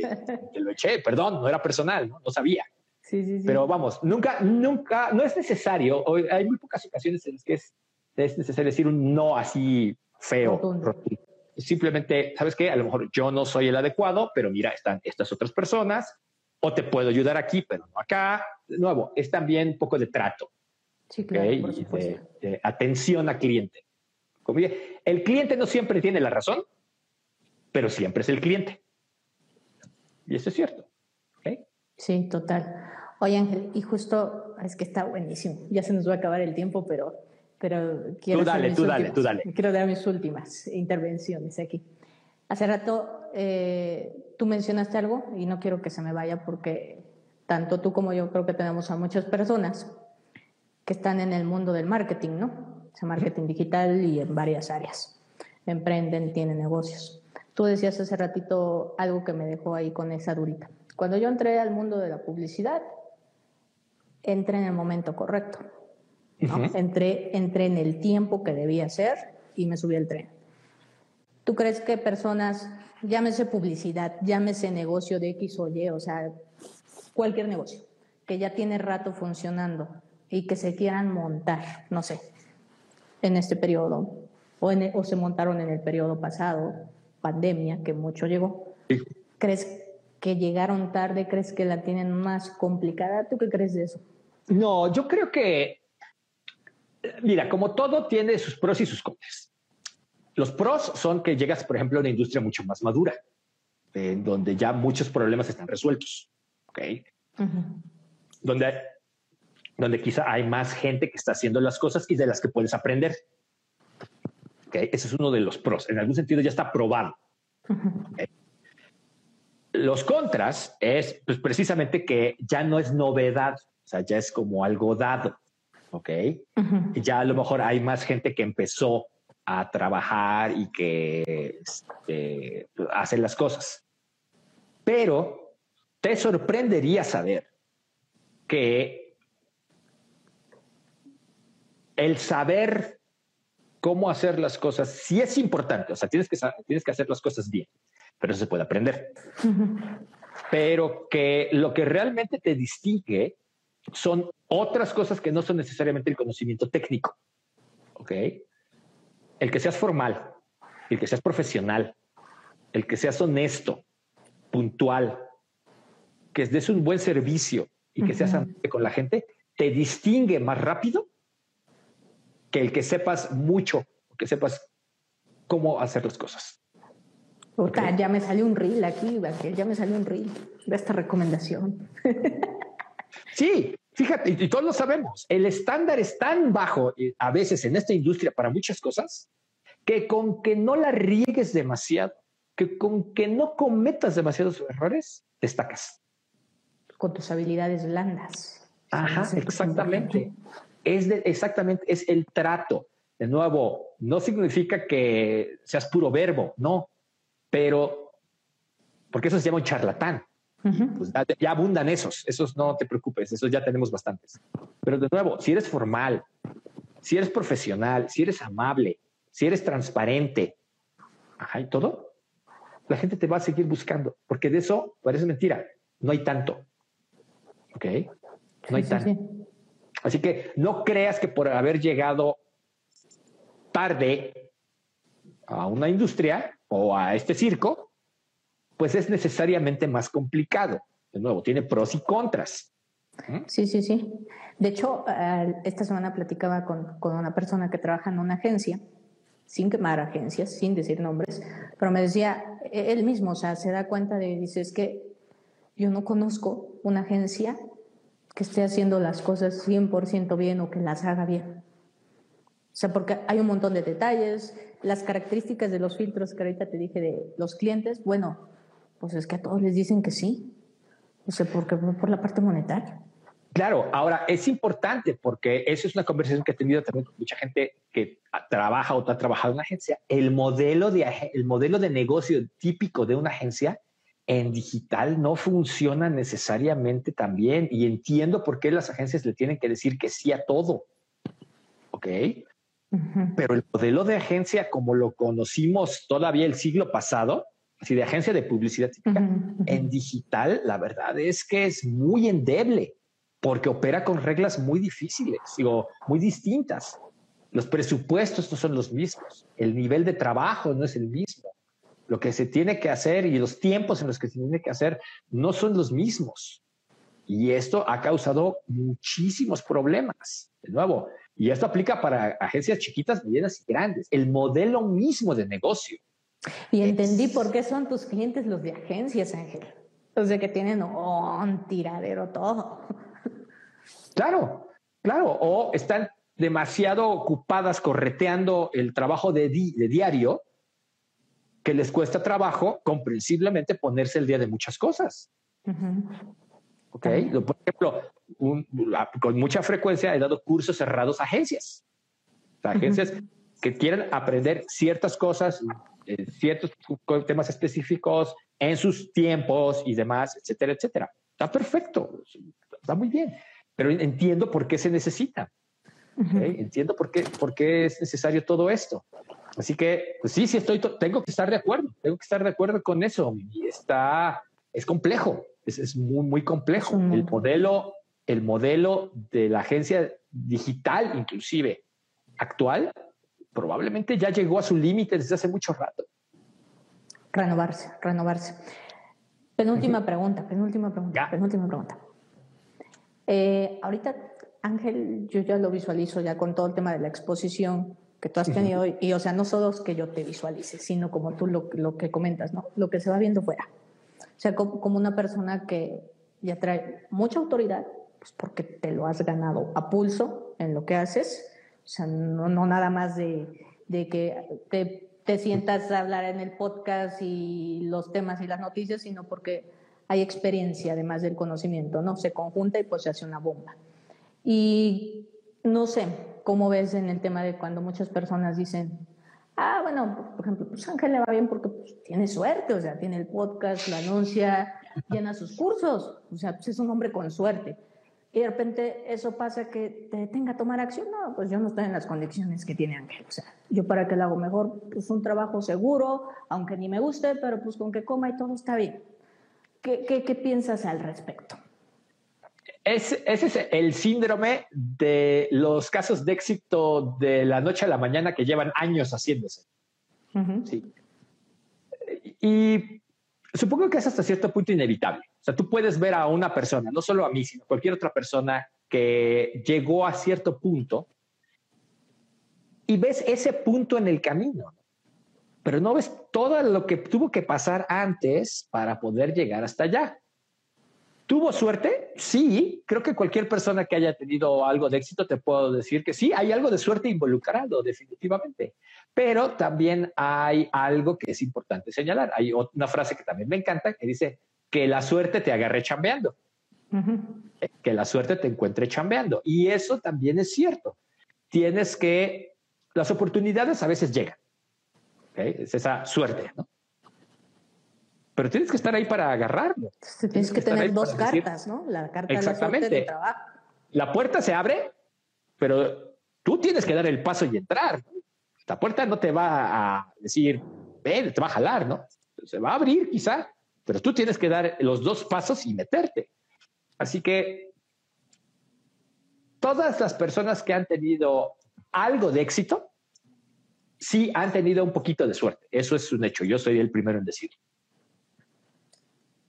te lo eché. Perdón, no era personal, no, no sabía.
Sí, sí, sí.
Pero vamos, nunca, nunca, no es necesario, hay muy pocas ocasiones en las que es, es necesario decir un no así feo, simplemente, ¿sabes qué? A lo mejor yo no soy el adecuado, pero mira, están estas otras personas, o te puedo ayudar aquí, pero no acá. De nuevo, es también un poco de trato.
Sí, claro, por supuesto.
De, atención al cliente. el cliente no siempre tiene la razón, pero siempre es el cliente. Y eso es cierto.
Sí, total. Oye, Ángel, y justo, es que está buenísimo. Ya se nos va a acabar el tiempo, pero pero quiero...
Tú dale, tú dale, tú dale.
Quiero dar mis últimas intervenciones aquí. Hace rato eh, tú mencionaste algo y no quiero que se me vaya porque tanto tú como yo creo que tenemos a muchas personas que están en el mundo del marketing, ¿no? O marketing digital y en varias áreas. Emprenden, tienen negocios. Tú decías hace ratito algo que me dejó ahí con esa durita. Cuando yo entré al mundo de la publicidad, entré en el momento correcto. Entré, entré en el tiempo que debía ser y me subí al tren. ¿Tú crees que personas, llámese publicidad, llámese negocio de X o Y, o sea, cualquier negocio, que ya tiene rato funcionando y que se quieran montar, no sé, en este periodo, o, o se montaron en el periodo pasado, pandemia, que mucho llegó, ¿crees que llegaron tarde? ¿Crees que la tienen más complicada? ¿Tú qué crees de eso?
No, yo creo que, mira, como todo tiene sus pros y sus contras. Los pros son que llegas, por ejemplo, a una industria mucho más madura, en donde ya muchos problemas están resueltos, ¿ok? donde, donde quizá hay más gente que está haciendo las cosas y de las que puedes aprender. ¿okay? Ese es uno de los pros. En algún sentido ya está probado. Los contras es pues, precisamente que ya no es novedad, o sea, ya es como algo dado. ¿Ok? Ya a lo mejor hay más gente que empezó a trabajar y que este, hace las cosas. Pero te sorprendería saber que el saber cómo hacer las cosas sí es importante. O sea, tienes que, tienes que hacer las cosas bien, pero eso se puede aprender. Pero que lo que realmente te distingue son otras cosas que no son necesariamente el conocimiento técnico. ¿Ok? El que seas formal, el que seas profesional, el que seas honesto, puntual, que des un buen servicio y que seas amable con la gente, te distingue más rápido que el que sepas mucho, que sepas cómo hacer las cosas.
Ya me salió un reel aquí, ya me salió un reel de esta recomendación. [laughs]
sí, fíjate, y, todos lo sabemos, el estándar es tan bajo eh, a veces en esta industria para muchas cosas que con que no la riegues demasiado, que con que no cometas demasiados errores, destacas.
Con tus habilidades blandas.
Ajá, exactamente. Es de, exactamente, es el trato. De nuevo, no significa que seas puro verbo, no, pero porque eso se llama un charlatán. Pues ya, abundan esos, esos no te preocupes, esos ya tenemos bastantes. Pero de nuevo, si eres formal, si eres profesional, si eres amable, si eres transparente, ajá, y todo, la gente te va a seguir buscando, porque de eso parece mentira, no hay tanto. ¿Ok? No hay tanto. Así que no creas que por haber llegado tarde a una industria o a este circo, pues es necesariamente más complicado. De nuevo, tiene pros y contras.
¿Mm? Sí, sí, sí. De hecho, esta semana platicaba con, con, una persona que trabaja en una agencia, sin quemar agencias, sin decir nombres, pero me decía e-, él mismo, o sea, se da cuenta de, dice, es que yo no conozco una agencia que esté haciendo las cosas 100% bien o que las haga bien. O sea, porque hay un montón de detalles, las características de los filtros que ahorita te dije de los clientes, bueno, pues es que a todos les dicen que sí. O sea, porque por la parte monetaria.
Claro, ahora es importante porque eso es una conversación que he tenido también con mucha gente que trabaja o ha trabajado en una agencia. El modelo de, el modelo de negocio típico de una agencia en digital no funciona necesariamente tan bien y entiendo por qué las agencias le tienen que decir que sí a todo. ¿Ok? Pero el modelo de agencia como lo conocimos todavía el siglo pasado, así de agencia de publicidad típica, en digital, la verdad es que es muy endeble porque opera con reglas muy difíciles, digo, muy distintas. Los presupuestos no son los mismos, el nivel de trabajo no es el mismo lo que se tiene que hacer y los tiempos en los que se tiene que hacer no son los mismos. Y esto ha causado muchísimos problemas. De nuevo, y esto aplica para agencias chiquitas, medianas y grandes. El modelo mismo de negocio.
Y entendí por qué son tus clientes los de agencias, Ángel. Los de que tienen un tiradero todo.
Claro, claro. O están demasiado ocupadas correteando el trabajo de, de diario que les cuesta trabajo comprensiblemente ponerse el día de muchas cosas. Ok, por ejemplo, con mucha frecuencia he dado cursos cerrados a agencias, agencias que quieren aprender ciertas cosas, ciertos temas específicos en sus tiempos y demás, etcétera, etcétera. Está perfecto, está muy bien. pero entiendo por qué se necesita. Entiendo por qué, por qué es necesario todo esto. Así que, pues sí, sí estoy, tengo que estar de acuerdo, tengo que estar de acuerdo con eso. Y está, es complejo, es, es muy, muy complejo. El modelo, el modelo de la agencia digital, inclusive actual, probablemente ya llegó a su límite desde hace mucho rato.
Renovarse, renovarse. Penúltima pregunta, penúltima pregunta, penúltima pregunta. Eh, ahorita, Ángel, yo ya lo visualizo ya con todo el tema de la exposición que tú has tenido, y o sea, no solo es que yo te visualice, sino como tú lo, lo, que comentas, ¿no? Lo que se va viendo fuera. O sea, como, como una persona que ya trae mucha autoridad, pues porque te lo has ganado a pulso en lo que haces, o sea, no, nada más de, de que te, te sientas a hablar en el podcast y los temas y las noticias, sino porque hay experiencia además del conocimiento, ¿no? Se conjunta y pues se hace una bomba. Y no sé, ¿cómo ves en el tema de cuando muchas personas dicen, ah, bueno, por ejemplo, pues Ángel le va bien porque pues, tiene suerte, o sea, tiene el podcast, lo anuncia, llena sus cursos, o sea, pues es un hombre con suerte. Y de repente eso pasa que te tenga a tomar acción. No, pues yo no estoy en las condiciones que tiene Ángel. O sea, yo para que lo hago mejor, pues un trabajo seguro, aunque ni me guste, pero pues con que coma y todo está bien. ¿Qué, qué, qué piensas al respecto?
ese es el síndrome de los casos de éxito de la noche a la mañana que llevan años haciéndose. Sí. Y supongo que es hasta cierto punto inevitable. O sea, tú puedes ver a una persona, no solo a mí, sino a cualquier otra persona que llegó a cierto punto y ves ese punto en el camino, pero no ves todo lo que tuvo que pasar antes para poder llegar hasta allá. ¿Tuvo suerte? Sí, creo que cualquier persona que haya tenido algo de éxito te puedo decir que sí, hay algo de suerte involucrado, definitivamente. Pero también hay algo que es importante señalar. Hay una frase que también me encanta que dice que la suerte te agarre chambeando. Que la suerte te encuentre chambeando. Y eso también es cierto. Tienes que, las oportunidades a veces llegan. Es esa suerte, ¿no? pero tienes que estar ahí para agarrarlo.
Tienes, que, tener dos cartas, ¿no? La carta
Exactamente.
de
trabajo. La puerta se abre, pero tú tienes que dar el paso y entrar. La puerta no te va a decir, ven, te va a jalar, ¿no? Se va a abrir quizá, pero tú tienes que dar los dos pasos y meterte. Así que todas las personas que han tenido algo de éxito, sí han tenido un poquito de suerte. Eso es un hecho. Yo soy el primero en decirlo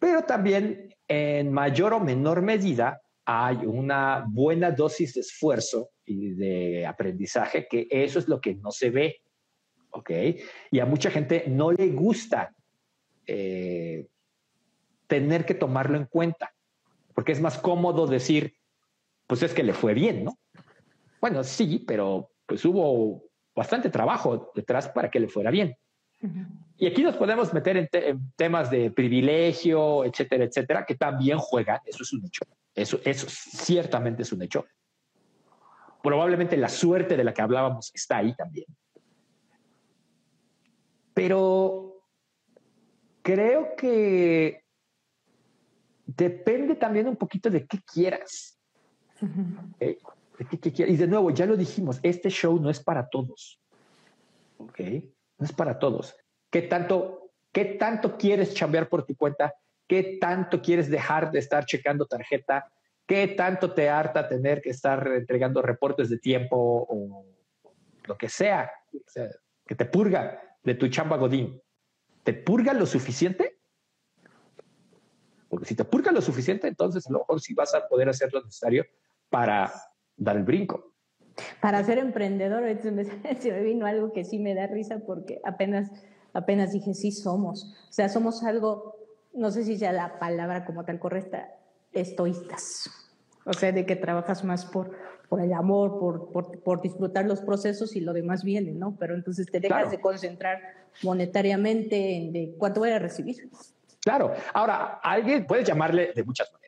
pero también en mayor o menor medida hay una buena dosis de esfuerzo y de aprendizaje, que eso es lo que no se ve, ¿ok? Y a mucha gente no le gusta eh, tener que tomarlo en cuenta, porque es más cómodo decir, pues es que le fue bien, ¿no? Bueno, sí, pero pues hubo bastante trabajo detrás para que le fuera bien. Y aquí nos podemos meter en, temas de privilegio, etcétera, etcétera, que también juegan, eso es un hecho, eso, eso ciertamente es un hecho. Probablemente la suerte de la que hablábamos está ahí también. Pero creo que depende también un poquito de qué quieras. ¿De qué, Y de nuevo, ya lo dijimos, este show no es para todos. ¿Ok? no es para todos. ¿Qué tanto, qué tanto quieres chambear por tu cuenta? ¿Qué tanto quieres dejar de estar checando tarjeta? ¿Qué tanto te harta tener que estar entregando reportes de tiempo o lo que sea, que te purga de tu chamba Godín? ¿Te purga lo suficiente? Porque si te purga lo suficiente, entonces a lo mejor sí vas a poder hacer lo necesario para dar el brinco.
Para ser emprendedor, [laughs] se me vino algo que sí me da risa porque apenas, apenas dije, sí somos. O sea, somos algo, no sé si sea la palabra como tal correcta, estoístas. O sea, de que trabajas más por, por el amor, por, por, por, disfrutar los procesos y lo demás viene, ¿no? Pero entonces te dejas de concentrar monetariamente en de cuánto voy a recibir.
Claro. Ahora, alguien puede llamarle de muchas maneras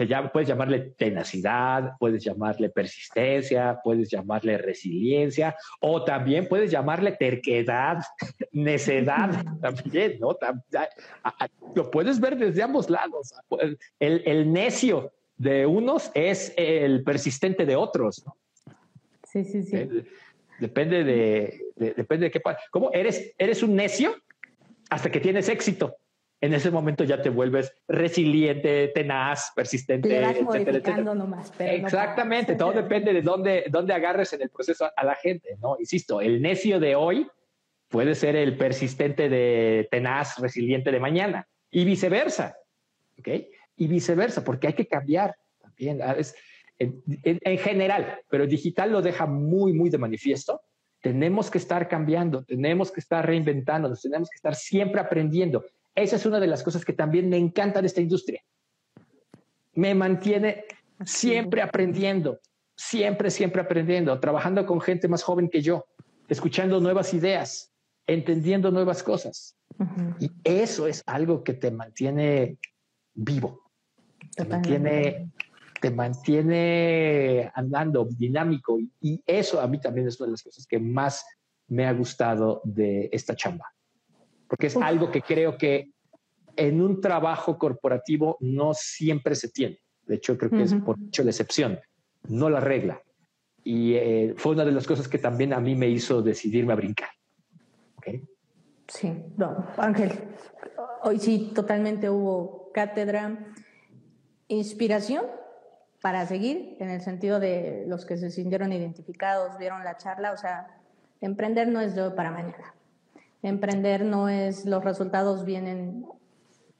se llama, puedes llamarle tenacidad, puedes llamarle persistencia, puedes llamarle resiliencia o también puedes llamarle terquedad, [laughs] necedad también, ¿no? Lo puedes ver desde ambos lados. El, el necio de unos es el persistente de otros.
Sí, sí, sí.
Depende de, depende de qué. ¿Cómo eres? Eres un necio hasta que tienes éxito. En ese momento ya te vuelves resiliente, tenaz, persistente,
Nomás,
Exactamente, todo depende de dónde, dónde agarres en el proceso a la gente, ¿no? Insisto, el necio de hoy puede ser el persistente de tenaz, resiliente de mañana y viceversa, ¿ok? Y viceversa, porque hay que cambiar también. Es, en, general, pero digital lo deja muy, muy de manifiesto. Tenemos que estar cambiando, tenemos que estar reinventándonos, tenemos que estar siempre aprendiendo. Esa es una de las cosas que también me encanta de esta industria. Me mantiene siempre aprendiendo, siempre, siempre aprendiendo, trabajando con gente más joven que yo, escuchando nuevas ideas, entendiendo nuevas cosas. Y eso es algo que te mantiene vivo, te mantiene te mantiene andando dinámico. Y eso a mí también es una de las cosas que más me ha gustado de esta chamba, porque es algo que creo que en un trabajo corporativo no siempre se tiene. De hecho, creo que es por hecho la excepción, no la regla. Y eh, fue una de las cosas que también a mí me hizo decidirme a brincar.
Sí, no, Ángel, hoy sí totalmente hubo cátedra, inspiración para seguir, en el sentido de los que se sintieron identificados, vieron la charla, o sea, emprender no es de hoy para mañana. Emprender no es los resultados vienen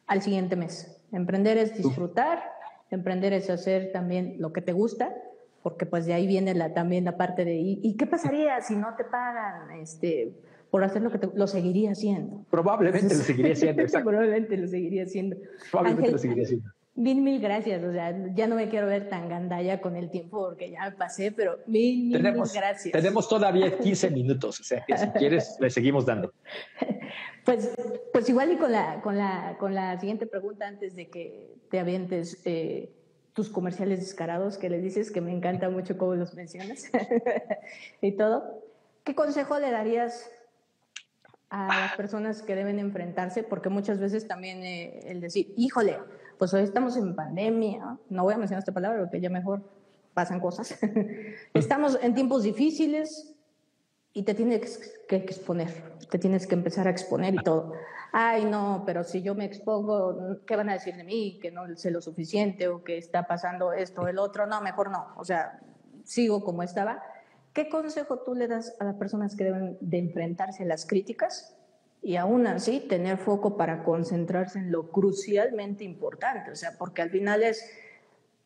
al siguiente mes. Emprender es disfrutar, emprender es hacer también lo que te gusta, porque pues de ahí viene la, también la parte de ¿y, qué pasaría si no te pagan este por hacer lo que te, lo seguiría haciendo?
Probablemente lo seguiría haciendo, [laughs]
Probablemente lo seguiría haciendo.
Probablemente lo seguiría haciendo.
Mil, mil gracias. O sea, ya no me quiero ver tan gandalla con el tiempo porque ya pasé, pero mil, mil, tenemos, gracias.
Tenemos todavía 15 [laughs] minutos, o sea, que si quieres, le seguimos dando.
Pues, pues igual y con la, con, la, con la siguiente pregunta antes de que te avientes eh, tus comerciales descarados que le dices que me encanta mucho cómo los mencionas [laughs] y todo. ¿Qué consejo le darías a las personas que deben enfrentarse? Porque muchas veces también eh, el decir, híjole, pues hoy estamos en pandemia, no voy a mencionar esta palabra porque ya mejor pasan cosas. [laughs] estamos en tiempos difíciles y te tienes que exponer, te tienes que empezar a exponer y todo. Ay, no, pero si yo me expongo, ¿qué van a decir de mí? Que no sé lo suficiente o que está pasando esto, el otro. No, mejor no. O sea, sigo como estaba. ¿Qué consejo tú le das a las personas que deben de enfrentarse a las críticas y aún así tener foco para concentrarse en lo crucialmente importante, o sea, porque al final es,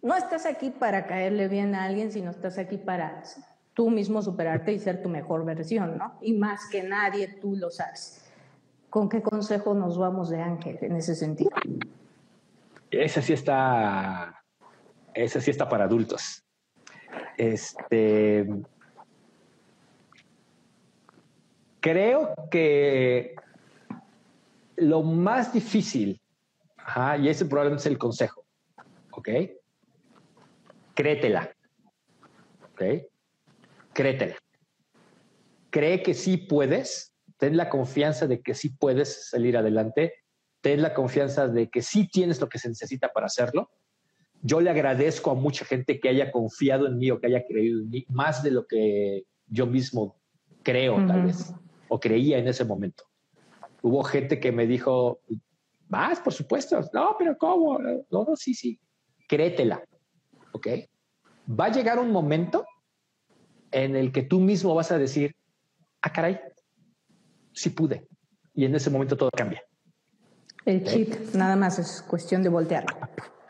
no estás aquí para caerle bien a alguien, sino estás aquí para tú mismo superarte y ser tu mejor versión, ¿no? Y más que nadie tú lo sabes. ¿Con qué consejo nos vamos de Ángel en ese sentido?
Esa sí está, esa sí está para adultos. Este, creo que lo más difícil, y ese probablemente es el consejo, ¿ok? Créetela, ¿ok? Créetela. Cree que sí puedes, ten la confianza de que sí puedes salir adelante, ten la confianza de que sí tienes lo que se necesita para hacerlo. Yo le agradezco a mucha gente que haya confiado en mí o que haya creído en mí, más de lo que yo mismo creo, tal vez, o creía en ese momento hubo gente que me dijo, más, por supuesto, no, pero ¿cómo? No, no, sí, sí, créetela, ¿ok? Va a llegar un momento en el que tú mismo vas a decir, ah, caray, sí pude. Y en ese momento todo cambia.
El chip nada más es cuestión de voltear.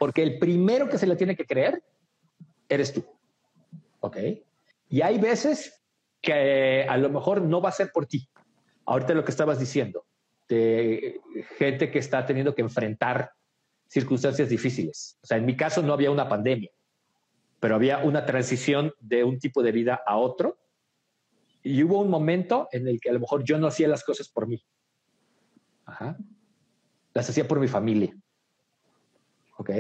Porque el primero que se le tiene que creer eres tú. ¿Ok? Y hay veces que a lo mejor no va a ser por ti. Ahorita lo que estabas diciendo, de gente que está teniendo que enfrentar circunstancias difíciles. O sea, en mi caso no había una pandemia, pero había una transición de un tipo de vida a otro. Y hubo un momento en el que a lo mejor yo no hacía las cosas por mí. Ajá. Las hacía por mi familia. ¿Ok?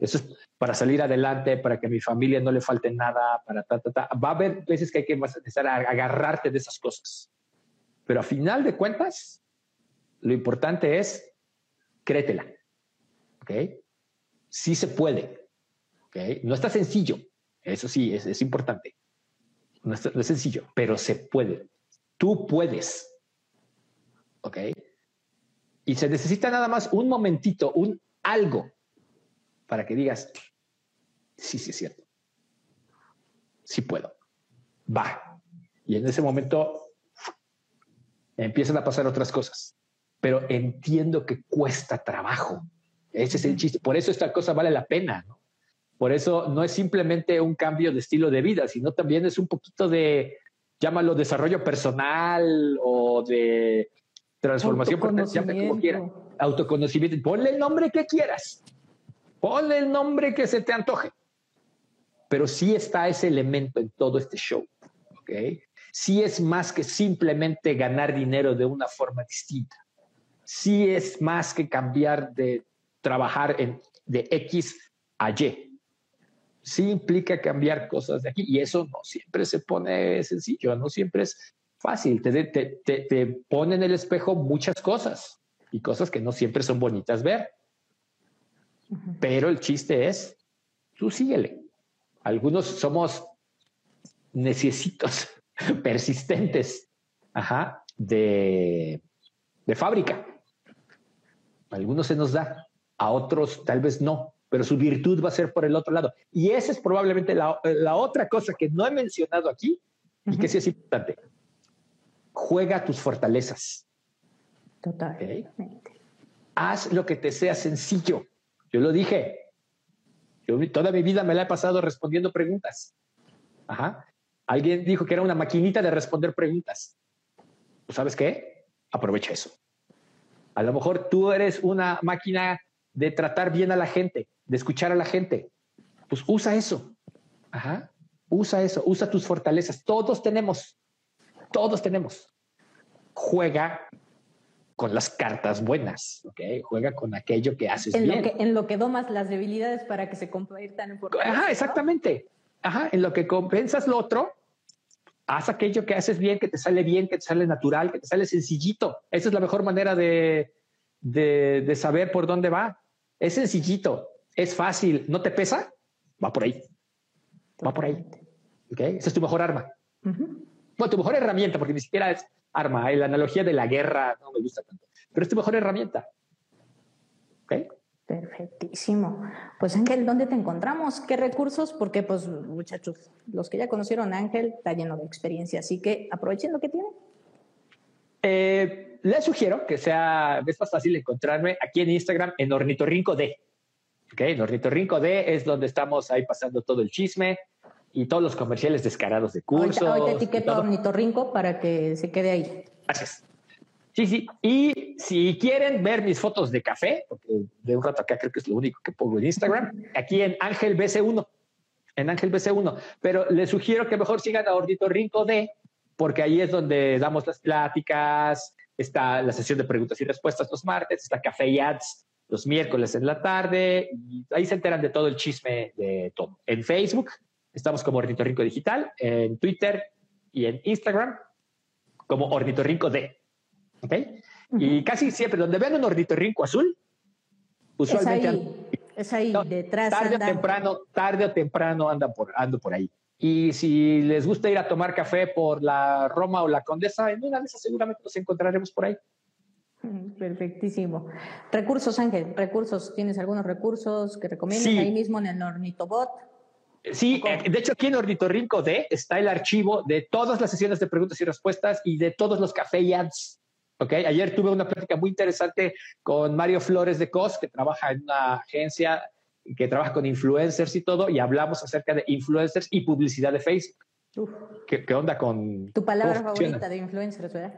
Eso es para salir adelante, para que a mi familia no le falte nada, para ta, ta, ta. Va a haber veces que hay que empezar a agarrarte de esas cosas. Pero a final de cuentas, lo importante es créetela. ¿Ok? Sí se puede. ¿okay? No está sencillo, eso sí, es, importante. No, no es sencillo, pero se puede. Tú puedes. ¿Ok? Y se necesita nada más un momentito, un algo, para que digas, sí, sí es cierto. Sí puedo. Va. Y en ese momento empiezan a pasar otras cosas. Pero entiendo que cuesta trabajo. Ese es el chiste. Por eso esta cosa vale la pena. ¿no? Por eso no es simplemente un cambio de estilo de vida, sino también es un poquito de, llámalo desarrollo personal o de transformación
potencial, como quiera.
Autoconocimiento. Ponle el nombre que quieras. Ponle el nombre que se te antoje. Pero sí está ese elemento en todo este show. ¿ok? Sí es más que simplemente ganar dinero de una forma distinta. Sí es más que cambiar de trabajar en, de X a Y sí implica cambiar cosas de aquí y eso no siempre se pone sencillo, no siempre es fácil. Te, te, te, pone en el espejo muchas cosas y cosas que no siempre son bonitas ver. Pero el chiste es, tú síguele. Algunos somos necesitos [laughs] persistentes ajá, de, de fábrica. algunos se nos da, a otros tal vez no pero su virtud va a ser por el otro lado. Y esa es probablemente la, otra cosa que no he mencionado aquí y que sí es importante. Juega tus fortalezas.
Totalmente.
Haz lo que te sea sencillo. Yo lo dije. Yo toda mi vida me la he pasado respondiendo preguntas. Ajá. Alguien dijo que era una maquinita de responder preguntas. ¿Tú sabes qué? Aprovecha eso. A lo mejor tú eres una máquina de tratar bien a la gente de escuchar a la gente. Pues usa eso. Ajá. Usa eso, usa tus fortalezas. Todos tenemos, todos tenemos. Juega con las cartas buenas, ¿ok? Juega con aquello que haces
en
bien.
Lo que, en lo que domas las debilidades para que se conviertan en fortalezas.
Ajá, exactamente. Ajá, en lo que compensas lo otro, haz aquello que haces bien, que te sale bien, que te sale natural, que te sale sencillito. Esa es la mejor manera de, de, de saber por dónde va. Es sencillito es fácil, no te pesa, va por ahí. Va por ahí. ¿Okay? Esa es tu mejor arma. Bueno, tu mejor herramienta, porque ni siquiera es arma. La analogía de la guerra no me gusta tanto, pero es tu mejor herramienta. ¿Okay?
Perfectísimo. Pues Ángel, ¿dónde te encontramos? ¿Qué recursos? Porque pues muchachos, los que ya conocieron a Ángel está lleno de experiencia, así que aprovechen lo que tienen.
Eh, les sugiero que sea, es más fácil encontrarme aquí en Instagram en Ornitorrinco D. Ok, Rinco D es donde estamos ahí pasando todo el chisme y todos los comerciales descarados de cursos.
Ahorita, etiqueta Rinco para que se quede ahí.
Gracias. Sí, sí. Y si quieren ver mis fotos de café, porque de un rato acá creo que es lo único que pongo en Instagram, aquí en Ángel BC1, en Ángel BC1. Pero les sugiero que mejor sigan a Rinco D, porque ahí es donde damos las pláticas, está la sesión de preguntas y respuestas los martes, está Café y Ads los miércoles en la tarde. Y ahí se enteran de todo el chisme de todo. En Facebook estamos como Ornitorrinco Digital, en Twitter y en Instagram como Ornitorrinco D. ¿Ok? Y casi siempre, donde vean un Ornitorrinco azul, usualmente...
Es ahí, detrás.
Tarde o temprano, tarde o temprano anda por, ando por ahí. Y si les gusta ir a tomar café por la Roma o la Condesa, en una de esas seguramente nos encontraremos por ahí.
Perfectísimo. Recursos, Ángel, recursos. ¿Tienes algunos recursos que recomiendas ahí mismo en el Ornitobot?
Sí, eh, de hecho aquí en Ornitorrinco D está el archivo de todas las sesiones de preguntas y respuestas y de todos los café y ads. Okay. Ayer tuve una plática muy interesante con Mario Flores de COS, que trabaja en una agencia que trabaja con influencers y todo, y hablamos acerca de influencers y publicidad de Facebook. ¿Qué, onda con...
Tu palabra favorita de influencers, ¿verdad?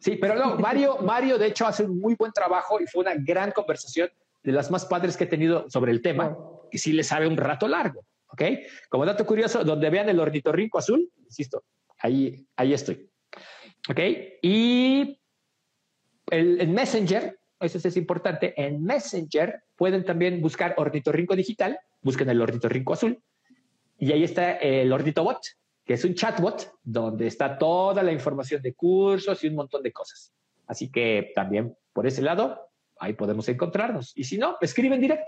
sí, pero no, Mario, Mario de hecho hace un muy buen trabajo y fue una gran conversación de las más padres que he tenido sobre el tema, que sí le sabe un rato largo, ¿ok? Como dato curioso, donde vean el ornitorrinco azul, insisto, ahí, ahí estoy, ¿ok? Y el, Messenger, eso es importante, en Messenger pueden también buscar ornitorrinco digital, busquen el ornitorrinco azul, y ahí está el ornitobot, que es un chatbot donde está toda la información de cursos y un montón de cosas. Así que también por ese lado, ahí podemos encontrarnos. Y si no, escriben directo.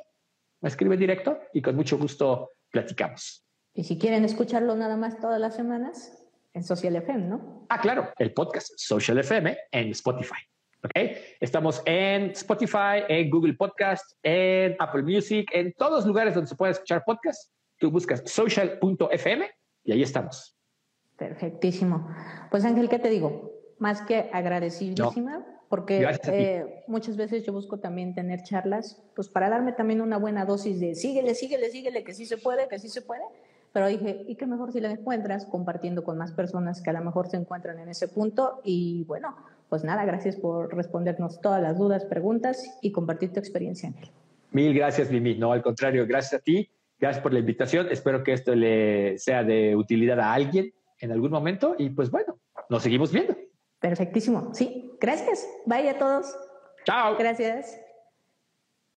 me escribe directo y con mucho gusto platicamos.
Y si quieren escucharlo nada más todas las semanas, en Social FM, ¿no?
Ah, claro, el podcast Social FM en Spotify. ¿Ok? Estamos en Spotify, en Google Podcast, en Apple Music, en todos los lugares donde se puede escuchar podcast. Tú buscas social.fm y ahí estamos.
Perfectísimo. Pues Ángel, ¿qué te digo? Más que agradecidísima, porque eh, muchas veces yo busco también tener charlas, pues para darme también una buena dosis de síguele, síguele, síguele, que sí se puede, que sí se puede. Pero dije, ¿y qué mejor si la encuentras compartiendo con más personas que a lo mejor se encuentran en ese punto? Y bueno, pues nada, gracias por respondernos todas las dudas, preguntas y compartir tu experiencia, Ángel.
Mil gracias, Mimi. No, al contrario, gracias a ti. Gracias por la invitación. Espero que esto le sea de utilidad a alguien en algún momento. Y pues bueno, nos seguimos viendo.
Perfectísimo. Sí, gracias. Bye a todos.
Chao.
Gracias.